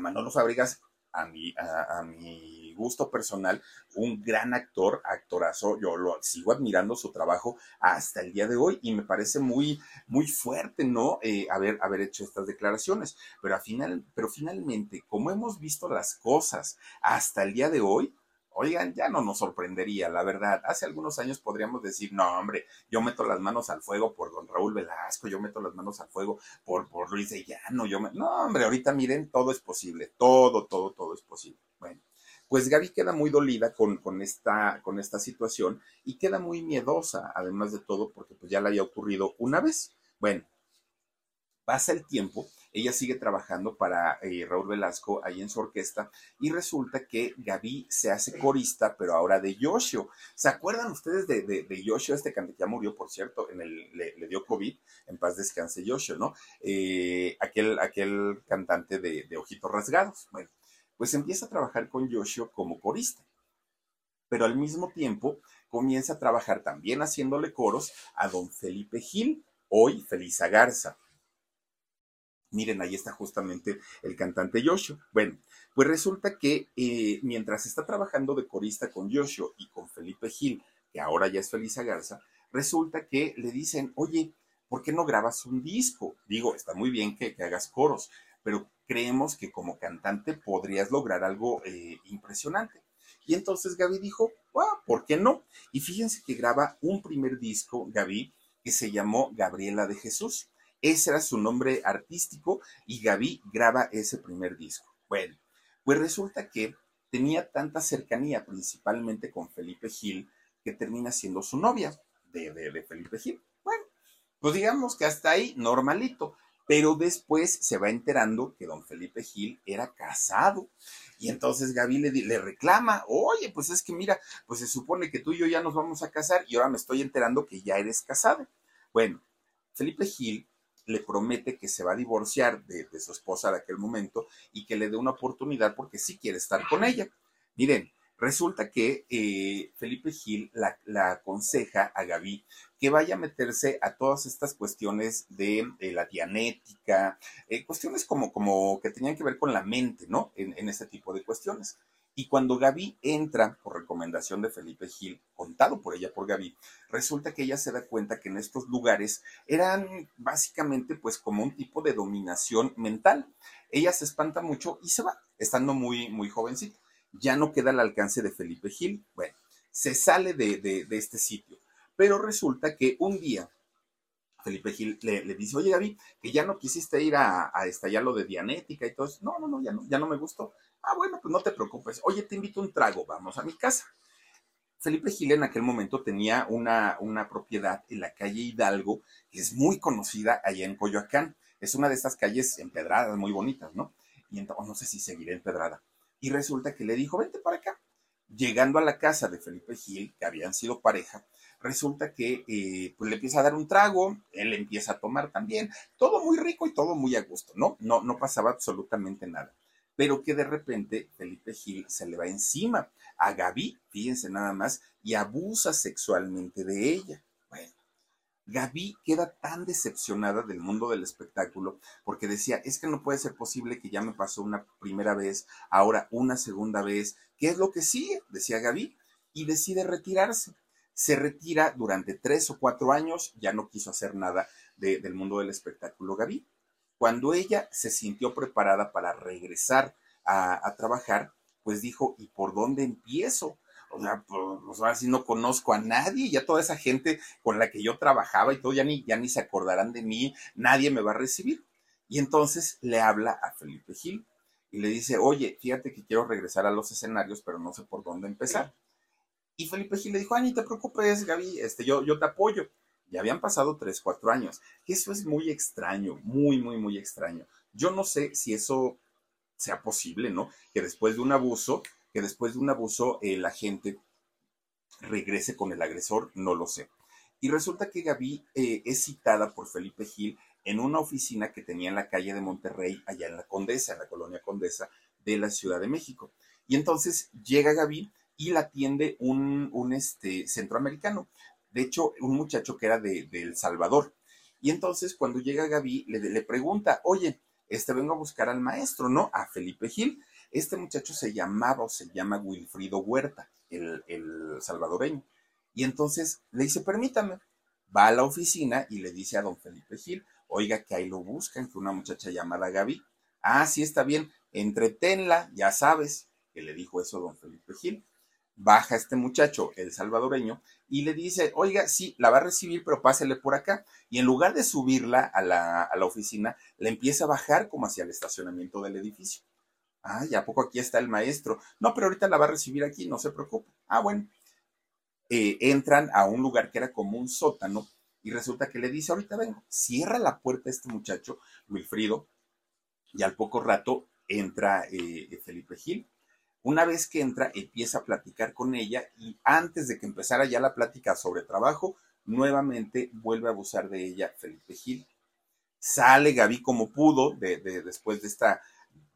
Manolo Fábregas a mi, a, mi gusto personal, un gran actor, actorazo, yo lo sigo admirando su trabajo hasta el día de hoy y me parece muy, muy fuerte, ¿no? Eh, haber, haber hecho estas declaraciones, pero, al final, pero finalmente, como hemos visto las cosas hasta el día de hoy, Oigan, ya no nos sorprendería, la verdad. Hace algunos años podríamos decir, no, hombre, yo meto las manos al fuego por don Raúl Velasco, yo meto las manos al fuego por, por Luis de Llano, yo me... No, hombre, ahorita miren, todo es posible, todo, todo, todo es posible. Bueno, pues Gaby queda muy dolida con, con, esta, con esta situación y queda muy miedosa, además de todo, porque pues ya le había ocurrido una vez. Bueno, pasa el tiempo ella sigue trabajando para eh, Raúl Velasco ahí en su orquesta y resulta que Gaby se hace corista, pero ahora de Yoshio. ¿Se acuerdan ustedes de, de, Yoshio, este cantante que ya murió, por cierto, en el, le, dio COVID, en paz descanse Yoshio, ¿no? Eh, aquel, aquel cantante de, de Ojitos Rasgados. Bueno, pues empieza a trabajar con Yoshio como corista pero al mismo tiempo comienza a trabajar también haciéndole coros a don Felipe Gil, hoy Felisa Garza. Miren, ahí está justamente el cantante Yoshio. Bueno, pues resulta que eh, mientras está trabajando de corista con Yoshio y con Felipe Gil, que ahora ya es Felisa Garza, resulta que le dicen, oye, ¿por qué no grabas un disco? Digo, está muy bien que, hagas coros, pero creemos que como cantante podrías lograr algo eh, impresionante. Y entonces Gaby dijo, ¿por qué no? Y fíjense que graba un primer disco, Gaby, que se llamó Gabriela de Jesús. Ese era su nombre artístico y Gaby graba ese primer disco. Bueno, pues resulta que tenía tanta cercanía, principalmente con Felipe Gil, que termina siendo su novia. de, de Felipe Gil. Bueno, pues digamos que hasta ahí normalito. Pero después se va enterando que don Felipe Gil era casado. Y entonces Gaby le, reclama, oye, pues es que mira, pues se supone que tú y yo ya nos vamos a casar y ahora me estoy enterando que ya eres casado. Bueno, Felipe Gil le promete que se va a divorciar de, de su esposa de aquel momento y que le dé una oportunidad porque sí quiere estar con ella. Miren, Resulta que eh, Felipe Gil la, aconseja a Gaby que vaya a meterse a todas estas cuestiones de, la dianética, eh, cuestiones como, como que tenían que ver con la mente, ¿no? En, en este tipo de cuestiones. Y cuando Gaby entra, por recomendación de Felipe Gil, contado por ella por Gaby, resulta que ella se da cuenta que en estos lugares eran básicamente pues como un tipo de dominación mental. Ella se espanta mucho y se va, estando muy, muy jovencita ya no queda al alcance de Felipe Gil. Bueno, se sale de, este sitio. Pero resulta que un día Felipe Gil le, dice, oye Gaby, que ya no quisiste ir a, estallar lo de Dianética y todo eso. No, no, no, ya no, ya no me gustó. Ah, bueno, pues no te preocupes. Oye, te invito un trago, vamos a mi casa. Felipe Gil en aquel momento tenía una, propiedad en la calle Hidalgo, que es muy conocida allá en Coyoacán. Es una de estas calles empedradas, muy bonitas, ¿no? Y entonces, no sé si seguiré empedrada y resulta que le dijo, vente para acá. Llegando a la casa de Felipe Gil, que habían sido pareja, resulta que eh, pues le empieza a dar un trago, él empieza a tomar también, todo muy rico y todo muy a gusto, ¿no? No, no pasaba absolutamente nada. Pero que de repente Felipe Gil se le va encima a Gaby, fíjense nada más, y abusa sexualmente de ella. Gaby queda tan decepcionada del mundo del espectáculo porque decía, es que no puede ser posible que ya me pasó una primera vez, ahora una segunda vez, ¿qué es lo que sigue? Decía Gaby, y decide retirarse. Se retira durante tres o cuatro años, ya no quiso hacer nada del mundo del espectáculo Gaby. Cuando ella se sintió preparada para regresar a trabajar, pues dijo, ¿y por dónde empiezo? O sea, pues, sí no conozco a nadie, ya toda esa gente con la que yo trabajaba y todo, ya ni, ya ni se acordarán de mí, nadie me va a recibir. Y entonces le habla a Felipe Gil y le dice, oye, fíjate que quiero regresar a los escenarios, pero no sé por dónde empezar. Y Felipe Gil le dijo, ay, ni te preocupes, Gaby, este, yo, yo te apoyo. Ya habían pasado tres, cuatro años. Eso es muy extraño, muy, muy, muy extraño. Yo no sé si eso sea posible, ¿no? Que después de un abuso que después de un abuso eh, la gente regrese con el agresor, no lo sé. Y resulta que Gaby eh, es citada por Felipe Gil en una oficina que tenía en la calle de Monterrey, allá en la Condesa, en la colonia Condesa de la Ciudad de México. Y entonces llega Gaby y la atiende un, un este, centroamericano, de hecho, un muchacho que era de, El Salvador. Y entonces cuando llega Gaby le, le pregunta, oye, este vengo a buscar al maestro, ¿no? A Felipe Gil. Este muchacho se llamaba o se llama Wilfrido Huerta, el, salvadoreño. Y entonces le dice, permítame, va a la oficina y le dice a don Felipe Gil, oiga que ahí lo buscan, que una muchacha llamada Gaby. Ah, sí, está bien, entretenla, ya sabes, que le dijo eso don Felipe Gil. Baja este muchacho, el salvadoreño, y le dice, oiga, sí, la va a recibir, pero pásele por acá. Y en lugar de subirla a la, a la oficina, le empieza a bajar como hacia el estacionamiento del edificio. Ay, ¿a poco aquí está el maestro? No, pero ahorita la va a recibir aquí, no se preocupe. Ah, bueno. Eh, entran a un lugar que era como un sótano y resulta que le dice, ahorita vengo, cierra la puerta este muchacho, Wilfrido, y al poco rato entra eh, Felipe Gil. Una vez que entra, empieza a platicar con ella y antes de que empezara ya la plática sobre trabajo, nuevamente vuelve a abusar de ella Felipe Gil. Sale Gaby como pudo de, después de esta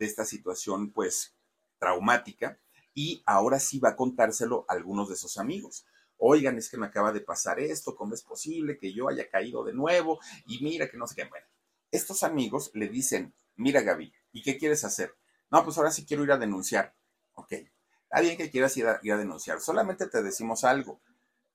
esta situación pues traumática y ahora sí va a contárselo a algunos de sus amigos. Oigan, es que me acaba de pasar esto, ¿cómo es posible que yo haya caído de nuevo? Y mira que no sé qué. Bueno, estos amigos le dicen, mira Gaby, ¿y qué quieres hacer? No, pues ahora sí quiero ir a denunciar. Ok, está bien que quieras ir a, ir a denunciar, solamente te decimos algo.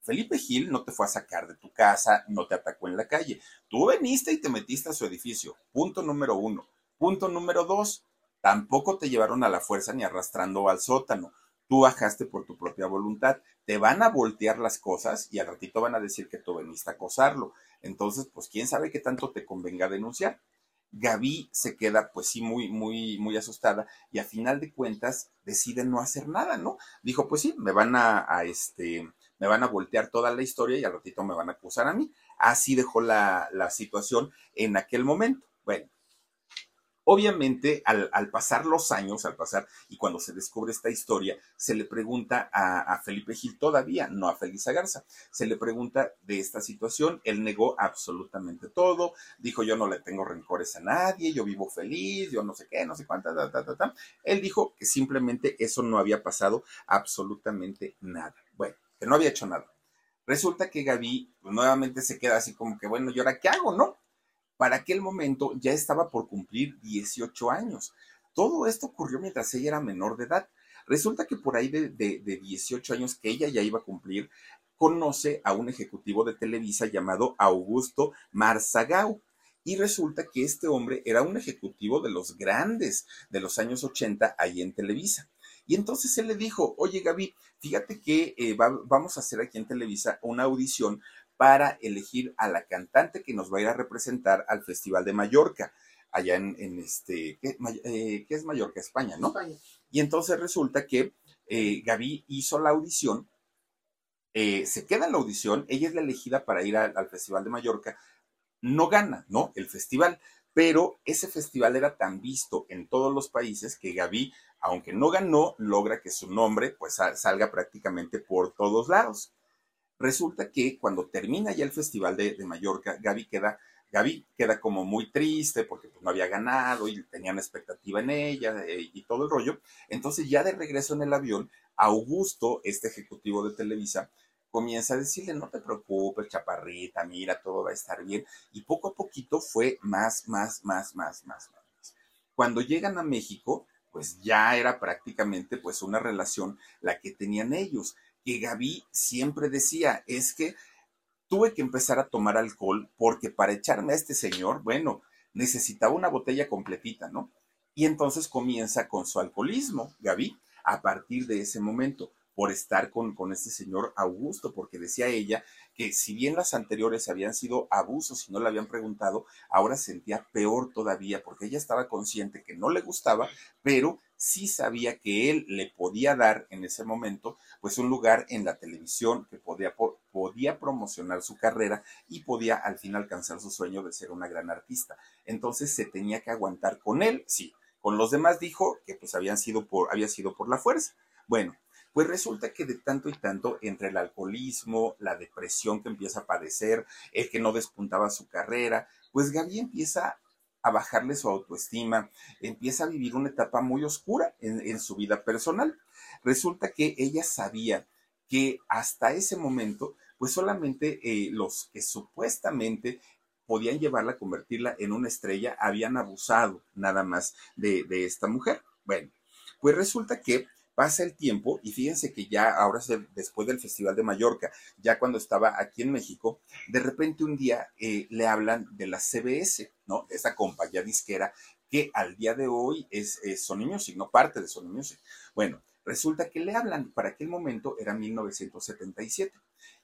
Felipe Gil no te fue a sacar de tu casa, no te atacó en la calle. Tú veniste y te metiste a su edificio. Punto número uno. Punto número dos, Tampoco te llevaron a la fuerza ni arrastrando al sótano. Tú bajaste por tu propia voluntad. Te van a voltear las cosas y al ratito van a decir que tú veniste a acosarlo. Entonces, pues quién sabe qué tanto te convenga denunciar. Gaby se queda pues sí muy, muy, muy asustada y a final de cuentas decide no hacer nada, ¿no? Dijo, pues sí, me van a, este, me van a voltear toda la historia y al ratito me van a acusar a mí. Así dejó la, la situación en aquel momento. Bueno, Obviamente, al, pasar los años, al pasar, y cuando se descubre esta historia, se le pregunta a, Felipe Gil, todavía no a Felisa Garza, se le pregunta de esta situación, él negó absolutamente todo, dijo yo no le tengo rencores a nadie, yo vivo feliz, yo no sé qué, no sé cuánta, ta, ta, ta, Él dijo que simplemente eso no había pasado absolutamente nada. Bueno, que no había hecho nada. Resulta que Gaby nuevamente se queda así como que, bueno, ¿y ahora qué hago, no? Para aquel momento ya estaba por cumplir 18 años. Todo esto ocurrió mientras ella era menor de edad. Resulta que por ahí de, de, 18 años que ella ya iba a cumplir, conoce a un ejecutivo de Televisa llamado Augusto Marzagao. Y resulta que este hombre era un ejecutivo de los grandes de los años 80 ahí en Televisa. Y entonces él le dijo, oye Gaby, fíjate que eh, vamos a hacer aquí en Televisa una audición para elegir a la cantante que nos va a ir a representar al Festival de Mallorca, allá en, este, eh, ¿qué, es Mallorca? España, ¿no? España. Y entonces resulta que eh, Gaby hizo la audición, eh, se queda en la audición, ella es la elegida para ir al Festival de Mallorca, no gana, ¿no? El festival, pero ese festival era tan visto en todos los países que Gaby, aunque no ganó, logra que su nombre pues salga prácticamente por todos lados. Resulta que cuando termina ya el Festival de, Mallorca, Gaby queda, Gaby queda como muy triste porque pues, no había ganado y tenían expectativa en ella eh, y todo el rollo. Entonces ya de regreso en el avión, Augusto, este ejecutivo de Televisa, comienza a decirle, no te preocupes, chaparrita, mira, todo va a estar bien. Y poco a poquito fue más, más, más, más, más, más. Cuando llegan a México, pues ya era prácticamente pues una relación la que tenían ellos que Gaby siempre decía, es que tuve que empezar a tomar alcohol porque para echarme a este señor, bueno, necesitaba una botella completita, ¿no? Y entonces comienza con su alcoholismo, Gaby, a partir de ese momento por estar con, con este señor Augusto, porque decía ella que si bien las anteriores habían sido abusos y no le habían preguntado, ahora sentía peor todavía, porque ella estaba consciente que no le gustaba, pero sí sabía que él le podía dar en ese momento, pues un lugar en la televisión que podía, podía promocionar su carrera y podía al fin alcanzar su sueño de ser una gran artista. Entonces se tenía que aguantar con él, sí. Con los demás dijo que pues habían sido por, había sido por la fuerza. Bueno, pues resulta que de tanto y tanto, entre el alcoholismo, la depresión que empieza a padecer, el que no despuntaba su carrera, pues Gaby empieza a bajarle su autoestima, empieza a vivir una etapa muy oscura en, su vida personal. Resulta que ella sabía que hasta ese momento, pues solamente eh, los que supuestamente podían llevarla a convertirla en una estrella habían abusado nada más de, de esta mujer. Bueno, pues resulta que Pasa el tiempo y fíjense que ya ahora, después del Festival de Mallorca, ya cuando estaba aquí en México, de repente un día eh, le hablan de la CBS, ¿no? Esa compañía disquera que al día de hoy es, Sony Music, no parte de Sony Music. Bueno, resulta que le hablan, para aquel momento era 1977,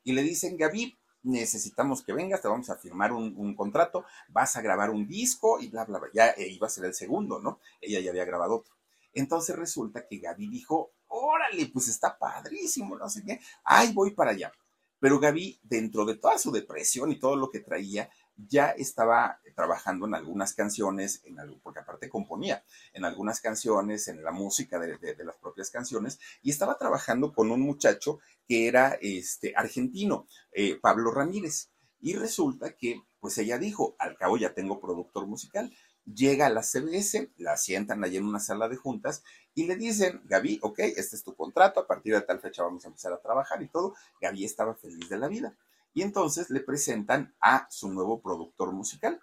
y le dicen, Gaby, necesitamos que vengas, te vamos a firmar un, contrato, vas a grabar un disco y bla, bla, bla. Ya eh, iba a ser el segundo, ¿no? Ella ya había grabado otro. Entonces resulta que Gaby dijo, órale, pues está padrísimo, no sé qué, ay, voy para allá. Pero Gaby, dentro de toda su depresión y todo lo que traía, ya estaba trabajando en algunas canciones, en algo, porque aparte componía en algunas canciones, en la música de, las propias canciones, y estaba trabajando con un muchacho que era este, argentino, eh, Pablo Ramírez. Y resulta que, pues ella dijo, al cabo ya tengo productor musical, llega a la CBS, la sientan allí en una sala de juntas y le dicen, Gaby, ok, este es tu contrato, a partir de tal fecha vamos a empezar a trabajar y todo. Gaby estaba feliz de la vida. Y entonces le presentan a su nuevo productor musical.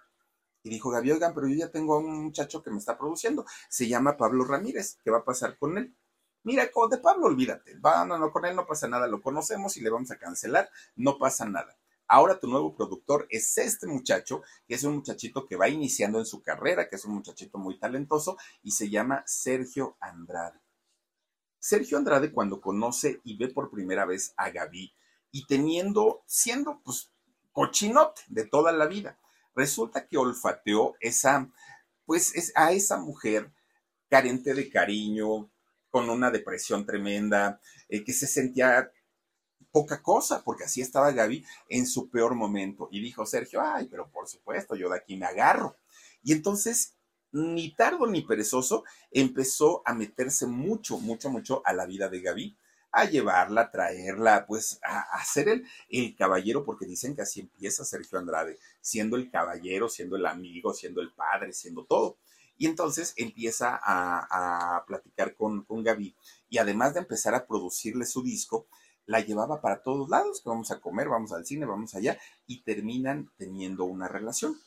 Y dijo Gaby, oigan, pero yo ya tengo a un muchacho que me está produciendo. Se llama Pablo Ramírez. ¿Qué va a pasar con él? Mira, de Pablo, olvídate. Va, no, no, con él no pasa nada. Lo conocemos y le vamos a cancelar. No pasa nada. Ahora tu nuevo productor es este muchacho, que es un muchachito que va iniciando en su carrera, que es un muchachito muy talentoso y se llama Sergio Andrade. Sergio Andrade cuando conoce y ve por primera vez a Gaby y teniendo, siendo pues cochinote de toda la vida, resulta que olfateó esa, pues es a esa mujer carente de cariño, con una depresión tremenda, eh, que se sentía poca cosa, porque así estaba Gaby en su peor momento. Y dijo Sergio, ay, pero por supuesto, yo de aquí me agarro. Y entonces, ni tardo ni perezoso, empezó a meterse mucho, mucho, mucho a la vida de Gaby, a llevarla, a traerla, pues a, a ser el, el caballero, porque dicen que así empieza Sergio Andrade, siendo el caballero, siendo el amigo, siendo el padre, siendo todo. Y entonces empieza a, a platicar con, con Gaby y además de empezar a producirle su disco, la llevaba para todos lados, vamos a comer, vamos al cine, vamos allá, y terminan teniendo una relación.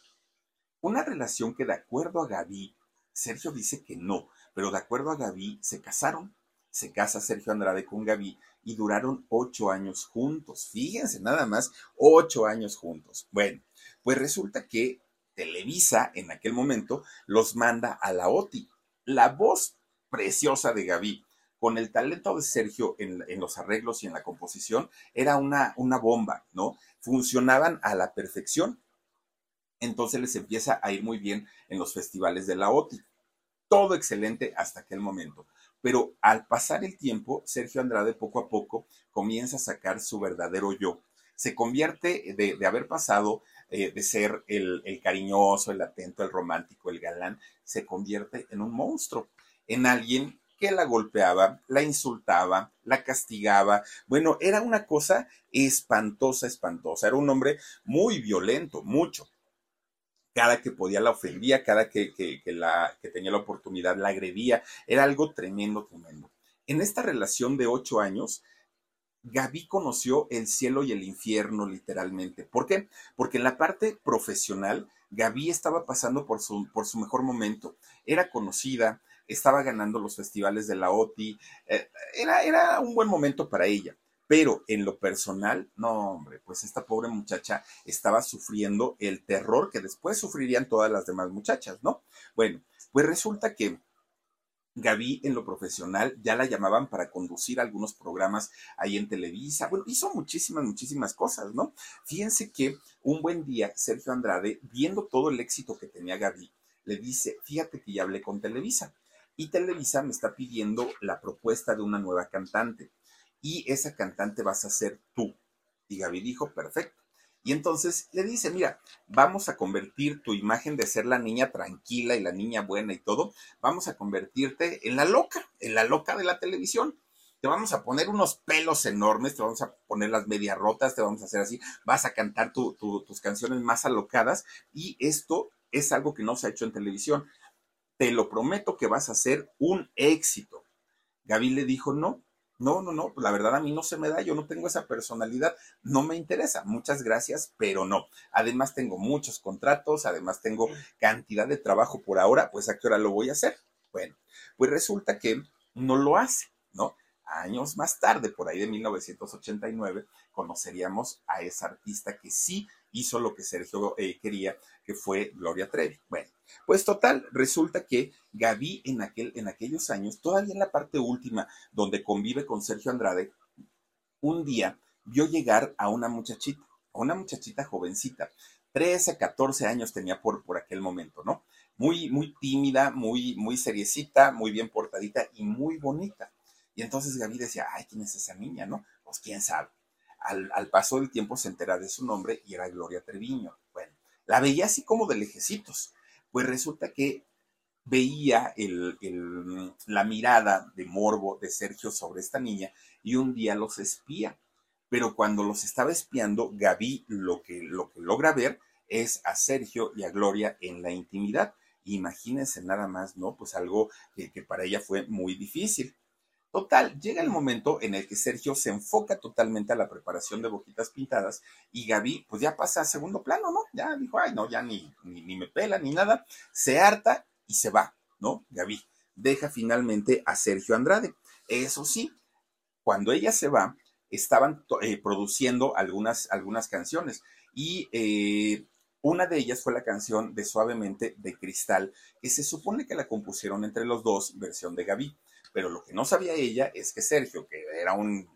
Una relación que de acuerdo a Gaby, Sergio dice que no, pero de acuerdo a Gaby se casaron. Se casa Sergio Andrade con Gaby y duraron ocho años juntos. Fíjense, nada más, ocho años juntos. Bueno, pues resulta que Televisa en aquel momento los manda a la OTI. La voz preciosa de Gaby con el talento de Sergio en, los arreglos y en la composición, era una, una bomba, ¿no? Funcionaban a la perfección. Entonces les empieza a ir muy bien en los festivales de la OTI. Todo excelente hasta aquel momento. Pero al pasar el tiempo, Sergio Andrade poco a poco comienza a sacar su verdadero yo. Se convierte de, haber pasado eh, de ser el, el cariñoso, el atento, el romántico, el galán, se convierte en un monstruo, en alguien que la golpeaba, la insultaba, la castigaba. Bueno, era una cosa espantosa, espantosa. Era un hombre muy violento, mucho. Cada que podía la ofendía, cada que, la, que tenía la oportunidad la agredía. Era algo tremendo, tremendo. En esta relación de ocho años, Gaby conoció el cielo y el infierno literalmente. ¿Por qué? Porque en la parte profesional, Gaby estaba pasando por su, por su mejor momento. Era conocida, estaba ganando los festivales de la OTI, eh, era, era un buen momento para ella. Pero en lo personal, no, hombre, pues esta pobre muchacha estaba sufriendo el terror que después sufrirían todas las demás muchachas, ¿no? Bueno, pues resulta que Gaby en lo profesional ya la llamaban para conducir algunos programas ahí en Televisa. Bueno, hizo muchísimas, muchísimas cosas, ¿no? Fíjense que un buen día Sergio Andrade, viendo todo el éxito que tenía Gaby, le dice, fíjate que ya hablé con Televisa y Televisa me está pidiendo la propuesta de una nueva cantante y esa cantante vas a ser tú. Y Gaby dijo, perfecto. Y entonces le dice, mira, vamos a convertir tu imagen de ser la niña tranquila y la niña buena y todo, vamos a convertirte en la loca, en la loca de la televisión. Te vamos a poner unos pelos enormes, te vamos a poner las medias rotas, te vamos a hacer así, vas a cantar tus canciones más alocadas y esto es algo que no se ha hecho en televisión te lo prometo que vas a ser un éxito. Gaby le dijo, no, no, no, no, la verdad a mí no se me da, yo no tengo esa personalidad, no me interesa, muchas gracias, pero no. Además tengo muchos contratos, además tengo cantidad de trabajo por ahora, pues a qué hora lo voy a hacer. Bueno, pues resulta que no lo hace, ¿no? Años más tarde, por ahí de 1989, conoceríamos a esa artista que sí hizo lo que Sergio eh, quería, que fue Gloria Trevi. Bueno, pues total, resulta que Gaby en, aquel, en aquellos años, todavía en la parte última, donde convive con Sergio Andrade, un día vio llegar a una muchachita, a una muchachita jovencita, 13, 14 años tenía por, por aquel momento, ¿no? Muy, muy tímida, muy, muy seriecita, muy bien portadita y muy bonita. Y entonces Gaby decía, ay, ¿quién es esa niña, no? Pues quién sabe. Al, paso del tiempo se entera de su nombre y era Gloria Treviño. Bueno, la veía así como de lejecitos pues resulta que veía la mirada de morbo de Sergio sobre esta niña y un día los espía. Pero cuando los estaba espiando, Gaby lo que, lo que logra ver es a Sergio y a Gloria en la intimidad. Imagínense nada más, ¿no? Pues algo que para ella fue muy difícil. Total, llega el momento en el que Sergio se enfoca totalmente a la preparación de boquitas pintadas y Gaby, pues ya pasa a segundo plano, ¿no? Ya dijo, ay, no, ya ni, ni, me pela ni nada, se harta y se va, ¿no? Gaby deja finalmente a Sergio Andrade. Eso sí, cuando ella se va, estaban eh, produciendo algunas, algunas canciones y eh, una de ellas fue la canción de Suavemente de Cristal, que se supone que la compusieron entre los dos, versión de Gaby. Pero lo que no sabía ella es que Sergio, que era un,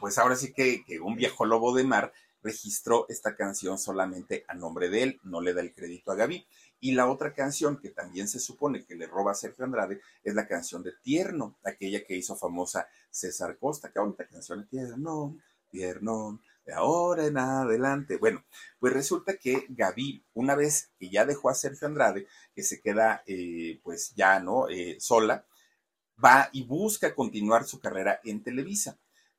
pues ahora sí que, un viejo lobo de mar, registró esta canción solamente a nombre de él, no le da el crédito a Gaby. Y la otra canción que también se supone que le roba a Sergio Andrade es la canción de Tierno, aquella que hizo famosa César Costa, que ahorita canción Tierno, tierno, de ahora en adelante. Bueno, pues resulta que Gaby, una vez que ya dejó a Sergio Andrade, que se queda eh, pues ya, ¿no? Eh, sola, va y busca continuar su carrera en Televisa.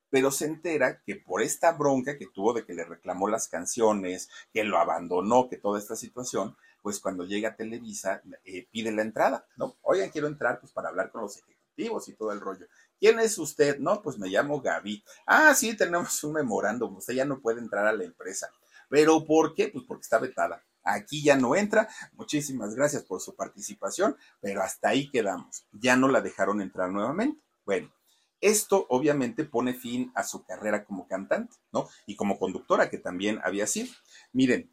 Pero se entera que por esta bronca que tuvo de que le reclamó las canciones, que lo abandonó, que toda esta situación, pues cuando llega a Televisa eh, pide la entrada, ¿no? Oigan, quiero entrar pues para hablar con los ejecutivos y todo el rollo. ¿Quién es usted? No, pues me llamo Gaby. Ah, sí, tenemos un memorándum. Usted ya no puede entrar a la empresa. ¿Pero por qué? Pues porque está vetada. Aquí ya no entra. Muchísimas gracias por su participación, pero hasta ahí quedamos. Ya no la dejaron entrar nuevamente. Bueno, esto obviamente pone fin a su carrera como cantante, ¿no? Y como conductora, que también había sido. Miren,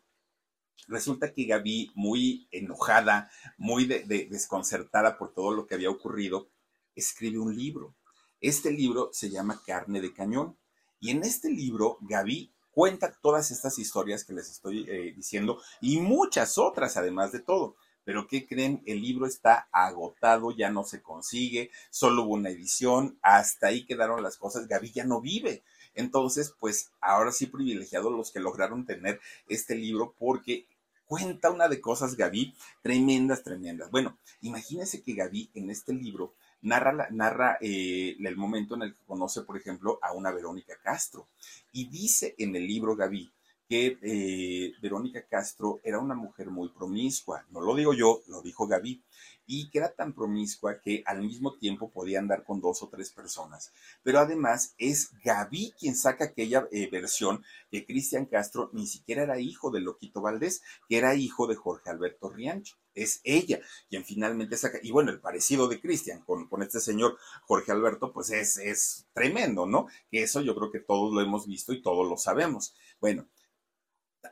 resulta que Gaby, muy enojada, muy desconcertada por todo lo que había ocurrido, escribe un libro este libro se llama Carne de Cañón. Y en este libro, Gaby cuenta todas estas historias que les estoy eh, diciendo y muchas otras además de todo. Pero ¿qué creen? El libro está agotado, ya no se consigue, solo hubo una edición, hasta ahí quedaron las cosas, Gaby ya no vive. Entonces, pues ahora sí privilegiados los que lograron tener este libro porque cuenta una de cosas, Gaby, tremendas, tremendas. Bueno, imagínense que Gaby en este libro narra, narra eh, el momento en el que conoce, por ejemplo, a una Verónica Castro. Y dice en el libro Gaby que eh, Verónica Castro era una mujer muy promiscua. No lo digo yo, lo dijo Gaby y que era tan promiscua que al mismo tiempo podía andar con dos o tres personas. Pero además es Gaby quien saca aquella eh, versión que Cristian Castro ni siquiera era hijo de Loquito Valdés, que era hijo de Jorge Alberto Riancho. Es ella quien finalmente saca, y bueno, el parecido de Cristian con, con, este señor Jorge Alberto, pues es, es tremendo, ¿no? Que eso yo creo que todos lo hemos visto y todos lo sabemos. Bueno,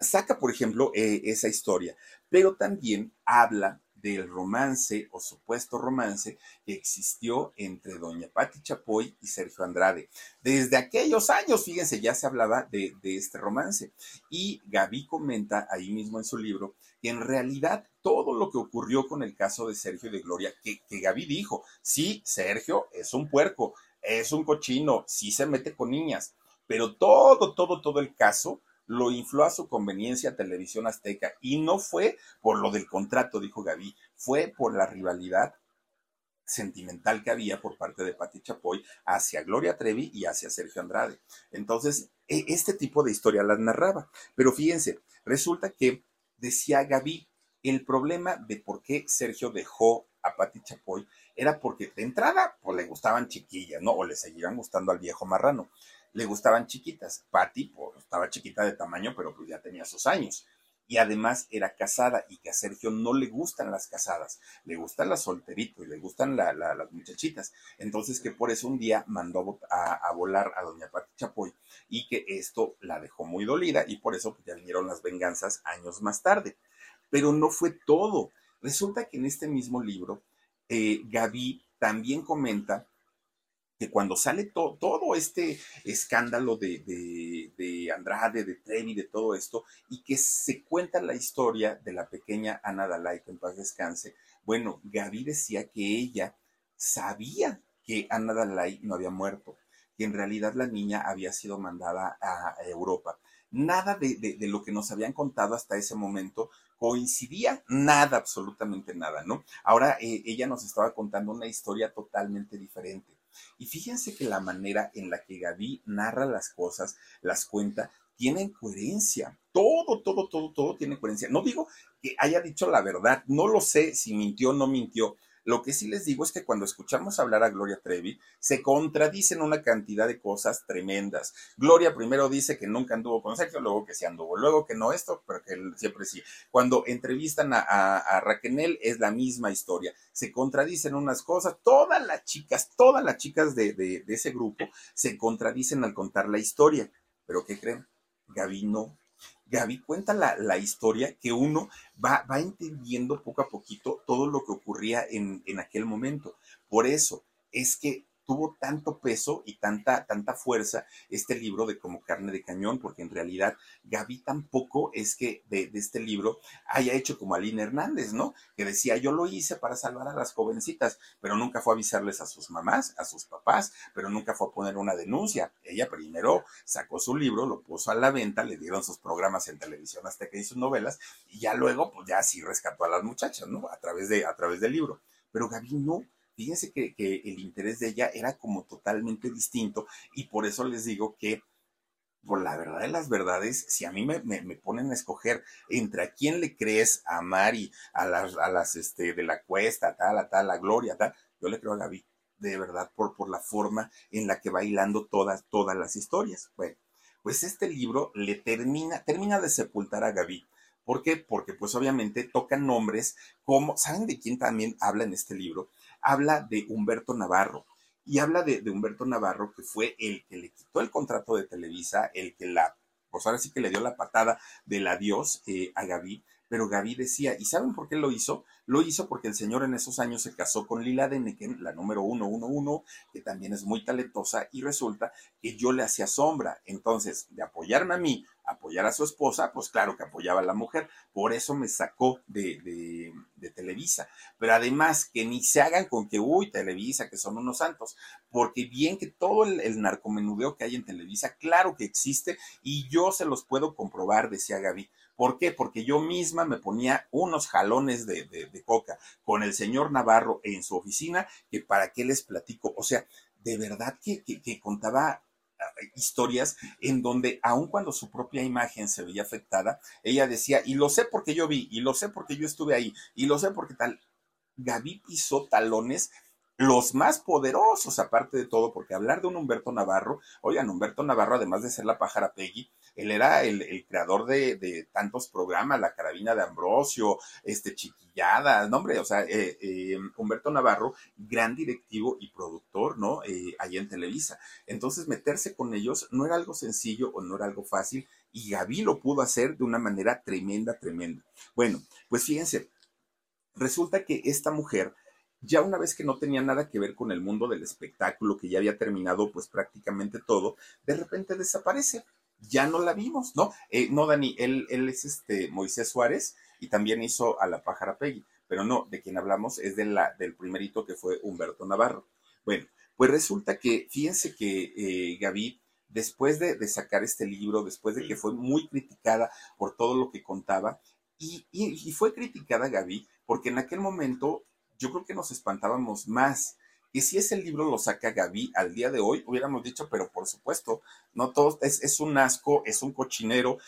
saca, por ejemplo, eh, esa historia, pero también habla del romance o supuesto romance que existió entre doña Patti Chapoy y Sergio Andrade. Desde aquellos años, fíjense, ya se hablaba de, este romance. Y Gaby comenta ahí mismo en su libro que en realidad todo lo que ocurrió con el caso de Sergio de Gloria, que, que Gaby dijo, sí, Sergio es un puerco, es un cochino, sí se mete con niñas, pero todo, todo, todo el caso lo infló a su conveniencia Televisión Azteca y no fue por lo del contrato, dijo Gaby, fue por la rivalidad sentimental que había por parte de Pati Chapoy hacia Gloria Trevi y hacia Sergio Andrade. Entonces, e, este tipo de historia las narraba. Pero fíjense, resulta que decía Gaby, el problema de por qué Sergio dejó a Pati Chapoy era porque de entrada, pues le gustaban chiquillas, ¿no? O le seguían gustando al viejo marrano le gustaban chiquitas. Patty pues, estaba chiquita de tamaño, pero pues ya tenía sus años. Y además era casada y que a Sergio no le gustan las casadas, le gustan las solteritos y le gustan las muchachitas. Entonces que por eso un día mandó a, volar a doña Pati Chapoy y que esto la dejó muy dolida y por eso pues, ya vinieron las venganzas años más tarde. Pero no fue todo. Resulta que en este mismo libro, eh, Gaby también comenta que cuando sale todo este escándalo de, de, Andrade, de Trevi, de todo esto, y que se cuenta la historia de la pequeña Ana Dalai, que en paz descanse, bueno, Gaby decía que ella sabía que Ana Dalai no había muerto, que en realidad la niña había sido mandada a Europa. Nada de, lo que nos habían contado hasta ese momento coincidía, nada, absolutamente nada, ¿no? Ahora eh, ella nos estaba contando una historia totalmente diferente y fíjense que la manera en la que Gaby narra las cosas, las cuenta, tienen coherencia. Todo, todo, todo, todo tiene coherencia. No digo que haya dicho la verdad, no lo sé si mintió o no mintió, lo que sí les digo es que cuando escuchamos hablar a Gloria Trevi, se contradicen una cantidad de cosas tremendas. Gloria primero dice que nunca anduvo con Sergio, luego que sí anduvo, luego que no esto, pero que siempre sí. Cuando entrevistan a, Raquel es la misma historia. Se contradicen unas cosas, todas las chicas, todas las chicas de, ese grupo se contradicen al contar la historia. Pero ¿qué creen? Gaby no. Gaby cuenta la, historia que uno va, va, entendiendo poco a poquito todo lo que ocurría en, en aquel momento. Por eso es que tuvo tanto peso y tanta, tanta fuerza este libro de Como carne de cañón, porque en realidad Gaby tampoco es que de, este libro haya hecho como Aline Hernández, ¿no? Que decía, yo lo hice para salvar a las jovencitas, pero nunca fue a avisarles a sus mamás, a sus papás, pero nunca fue a poner una denuncia. Ella primero sacó su libro, lo puso a la venta, le dieron sus programas en televisión hasta que hizo novelas, y ya luego, pues ya sí rescató a las muchachas, ¿no? A través, de, a través del libro. Pero Gaby no Fíjense que, el interés de ella era como totalmente distinto y por eso les digo que por la verdad de las verdades, si a mí me, ponen a escoger entre a quién le crees, a Mari, a las, a las este, de la cuesta, tal, a tal, a Gloria, tal, yo le creo a Gaby, de verdad, por, por la forma en la que va hilando todas, todas las historias. Bueno, pues este libro le termina, termina de sepultar a Gaby. ¿Por qué? Porque pues obviamente tocan nombres como, ¿saben de quién también habla en este libro? Habla de Humberto Navarro. Y habla de, Humberto Navarro, que fue el que le quitó el contrato de Televisa, el que la, pues ahora sí que le dio la patada del adiós eh, a Gaby, pero Gaby decía, ¿y saben por qué lo hizo? Lo hizo porque el señor en esos años se casó con Lila Deneken, la número 111, que también es muy talentosa, y resulta que yo le hacía sombra. Entonces, de apoyarme a mí, apoyar a su esposa, pues claro que apoyaba a la mujer. Por eso me sacó de, de, Televisa. Pero además, que ni se hagan con que, uy, Televisa, que son unos santos. Porque bien que todo el, el narcomenudeo que hay en Televisa, claro que existe, y yo se los puedo comprobar, decía Gaby ¿Por qué? Porque yo misma me ponía unos jalones de, coca con el señor Navarro en su oficina, que para qué les platico. O sea, de verdad que, contaba ah, historias en donde aun cuando su propia imagen se veía afectada, ella decía, y lo sé porque yo vi, y lo sé porque yo estuve ahí, y lo sé porque tal. Gaby pisó talones los más poderosos, aparte de todo, porque hablar de un Humberto Navarro, oigan, Humberto Navarro, además de ser la pájara Peggy, él era el, creador de, tantos programas, La Carabina de Ambrosio, este, Chiquilladas, no hombre, o sea, eh, eh, Humberto Navarro, gran directivo y productor, ¿no? Eh, ahí en Televisa. Entonces, meterse con ellos no era algo sencillo o no era algo fácil, y Gaby lo pudo hacer de una manera tremenda, tremenda. Bueno, pues fíjense, resulta que esta mujer ya una vez que no tenía nada que ver con el mundo del espectáculo, que ya había terminado pues prácticamente todo, de repente desaparece. Ya no la vimos, ¿no? Eh, no, Dani, él, él es este Moisés Suárez y también hizo a la pájara Peggy, pero no, de quien hablamos es de la, del primerito que fue Humberto Navarro. Bueno, pues resulta que, fíjense que eh, Gaby, después de, de, sacar este libro, después de que fue muy criticada por todo lo que contaba, y, y fue criticada Gaby, porque en aquel momento yo creo que nos espantábamos más. Y si ese libro lo saca Gaby al día de hoy, hubiéramos dicho, pero por supuesto, no todo es, un asco, es un cochinero.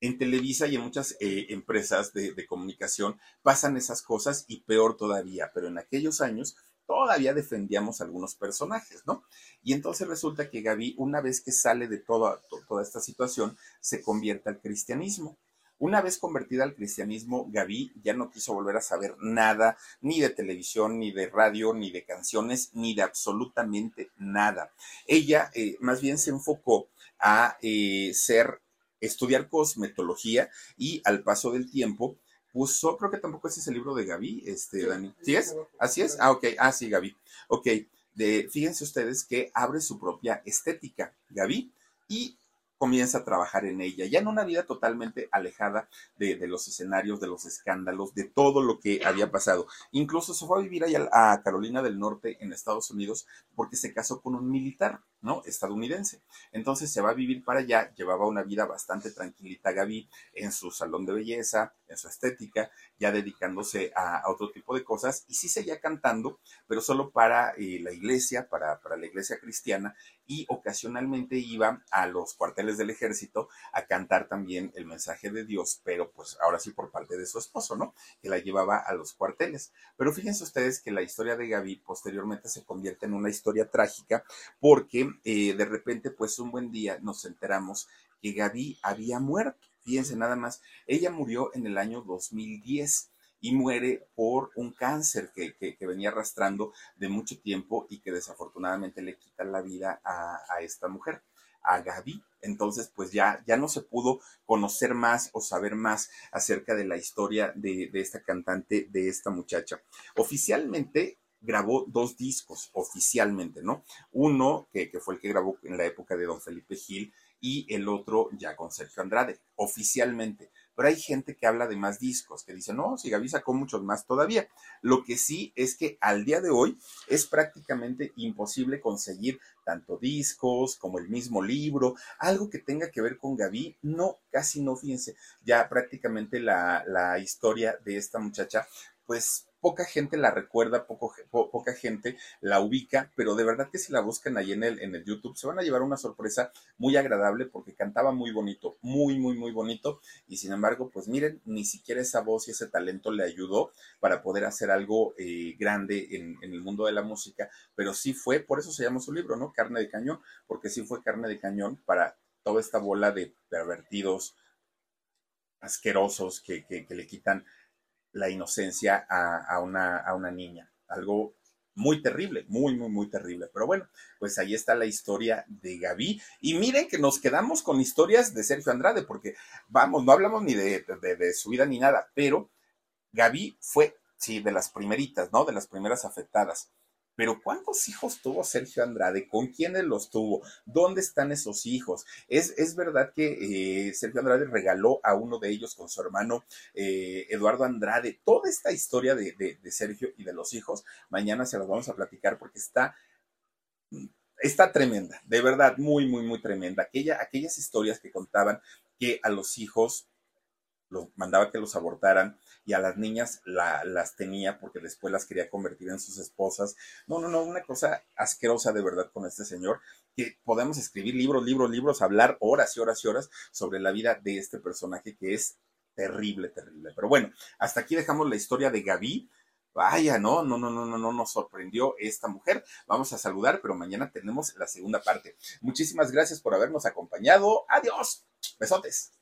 En Televisa y en muchas eh, empresas de, comunicación pasan esas cosas y peor todavía, pero en aquellos años todavía defendíamos algunos personajes, ¿no? Y entonces resulta que Gaby, una vez que sale de toda esta situación, se convierte al cristianismo. Una vez convertida al cristianismo, Gaby ya no quiso volver a saber nada, ni de televisión, ni de radio, ni de canciones, ni de absolutamente nada. Ella eh, más bien se enfocó a eh, ser, estudiar cosmetología y al paso del tiempo puso, creo que tampoco ese es el libro de Gaby, este, Dani. ¿Sí es? ¿Así es? Ah, ok. Ah, sí, Gaby. Ok. De, fíjense ustedes que abre su propia estética, Gaby, y comienza a trabajar en ella, ya en una vida totalmente alejada de, los escenarios, de los escándalos, de todo lo que había pasado. Incluso se fue a vivir allá a Carolina del Norte, en Estados Unidos, porque se casó con un militar, ¿no? Estadounidense. Entonces se va a vivir para allá, llevaba una vida bastante tranquilita Gaby en su salón de belleza, en su estética, ya dedicándose a, otro tipo de cosas, y sí seguía cantando, pero solo para eh, la iglesia, para, para la iglesia cristiana, y ocasionalmente iba a los cuarteles del ejército a cantar también el mensaje de Dios, pero pues ahora sí por parte de su esposo, ¿no? Que la llevaba a los cuarteles. Pero fíjense ustedes que la historia de Gaby posteriormente se convierte en una historia trágica porque eh, de repente pues un buen día nos enteramos que Gaby había muerto. Fíjense nada más, ella murió en el año 2010 y muere por un cáncer que, venía arrastrando de mucho tiempo y que desafortunadamente le quita la vida a, esta mujer, a Gaby. Entonces, pues ya, ya no se pudo conocer más o saber más acerca de la historia de, esta cantante, de esta muchacha. Oficialmente, grabó dos discos oficialmente, ¿no? Uno que, que, fue el que grabó en la época de Don Felipe Gil y el otro ya con Sergio Andrade, oficialmente. Pero hay gente que habla de más discos, que dice, no, si Gaby sacó muchos más todavía. Lo que sí es que al día de hoy es prácticamente imposible conseguir tanto discos como el mismo libro, algo que tenga que ver con Gaby, no, casi no, fíjense, ya prácticamente la, la historia de esta muchacha, pues poca gente la recuerda, poca gente la ubica, pero de verdad que si la buscan ahí en el, en el YouTube se van a llevar una sorpresa muy agradable porque cantaba muy bonito, muy, muy, muy bonito. Y sin embargo, pues miren, ni siquiera esa voz y ese talento le ayudó para poder hacer algo eh, grande en, en el mundo de la música, pero sí fue, por eso se llama su libro, ¿no? Carne de cañón, porque sí fue carne de cañón para toda esta bola de pervertidos asquerosos que, que, que le quitan la inocencia a, una, a una niña. Algo muy terrible, muy, muy, muy terrible. Pero bueno, pues ahí está la historia de Gaby. Y miren que nos quedamos con historias de Sergio Andrade, porque vamos, no hablamos ni de, de, de su vida ni nada, pero Gaby fue, sí, de las primeritas, ¿no? De las primeras afectadas. Pero ¿cuántos hijos tuvo Sergio Andrade? ¿Con quiénes los tuvo? ¿Dónde están esos hijos? Es, es verdad que eh, Sergio Andrade regaló a uno de ellos con su hermano eh, Eduardo Andrade. Toda esta historia de, de, de, Sergio y de los hijos, mañana se las vamos a platicar porque está... Está tremenda, de verdad, muy, muy, muy tremenda. Aquella, aquellas historias que contaban que a los hijos mandaba que los abortaran y a las niñas la, las tenía porque después las quería convertir en sus esposas. No, no, no, una cosa asquerosa de verdad con este señor, que podemos escribir libros, libros, libros, hablar horas y horas y horas sobre la vida de este personaje que es terrible, terrible. Pero bueno, hasta aquí dejamos la historia de Gaby. Vaya, no, no, no, no, no, no nos sorprendió esta mujer. Vamos a saludar, pero mañana tenemos la segunda parte. Muchísimas gracias por habernos acompañado. Adiós. Besotes.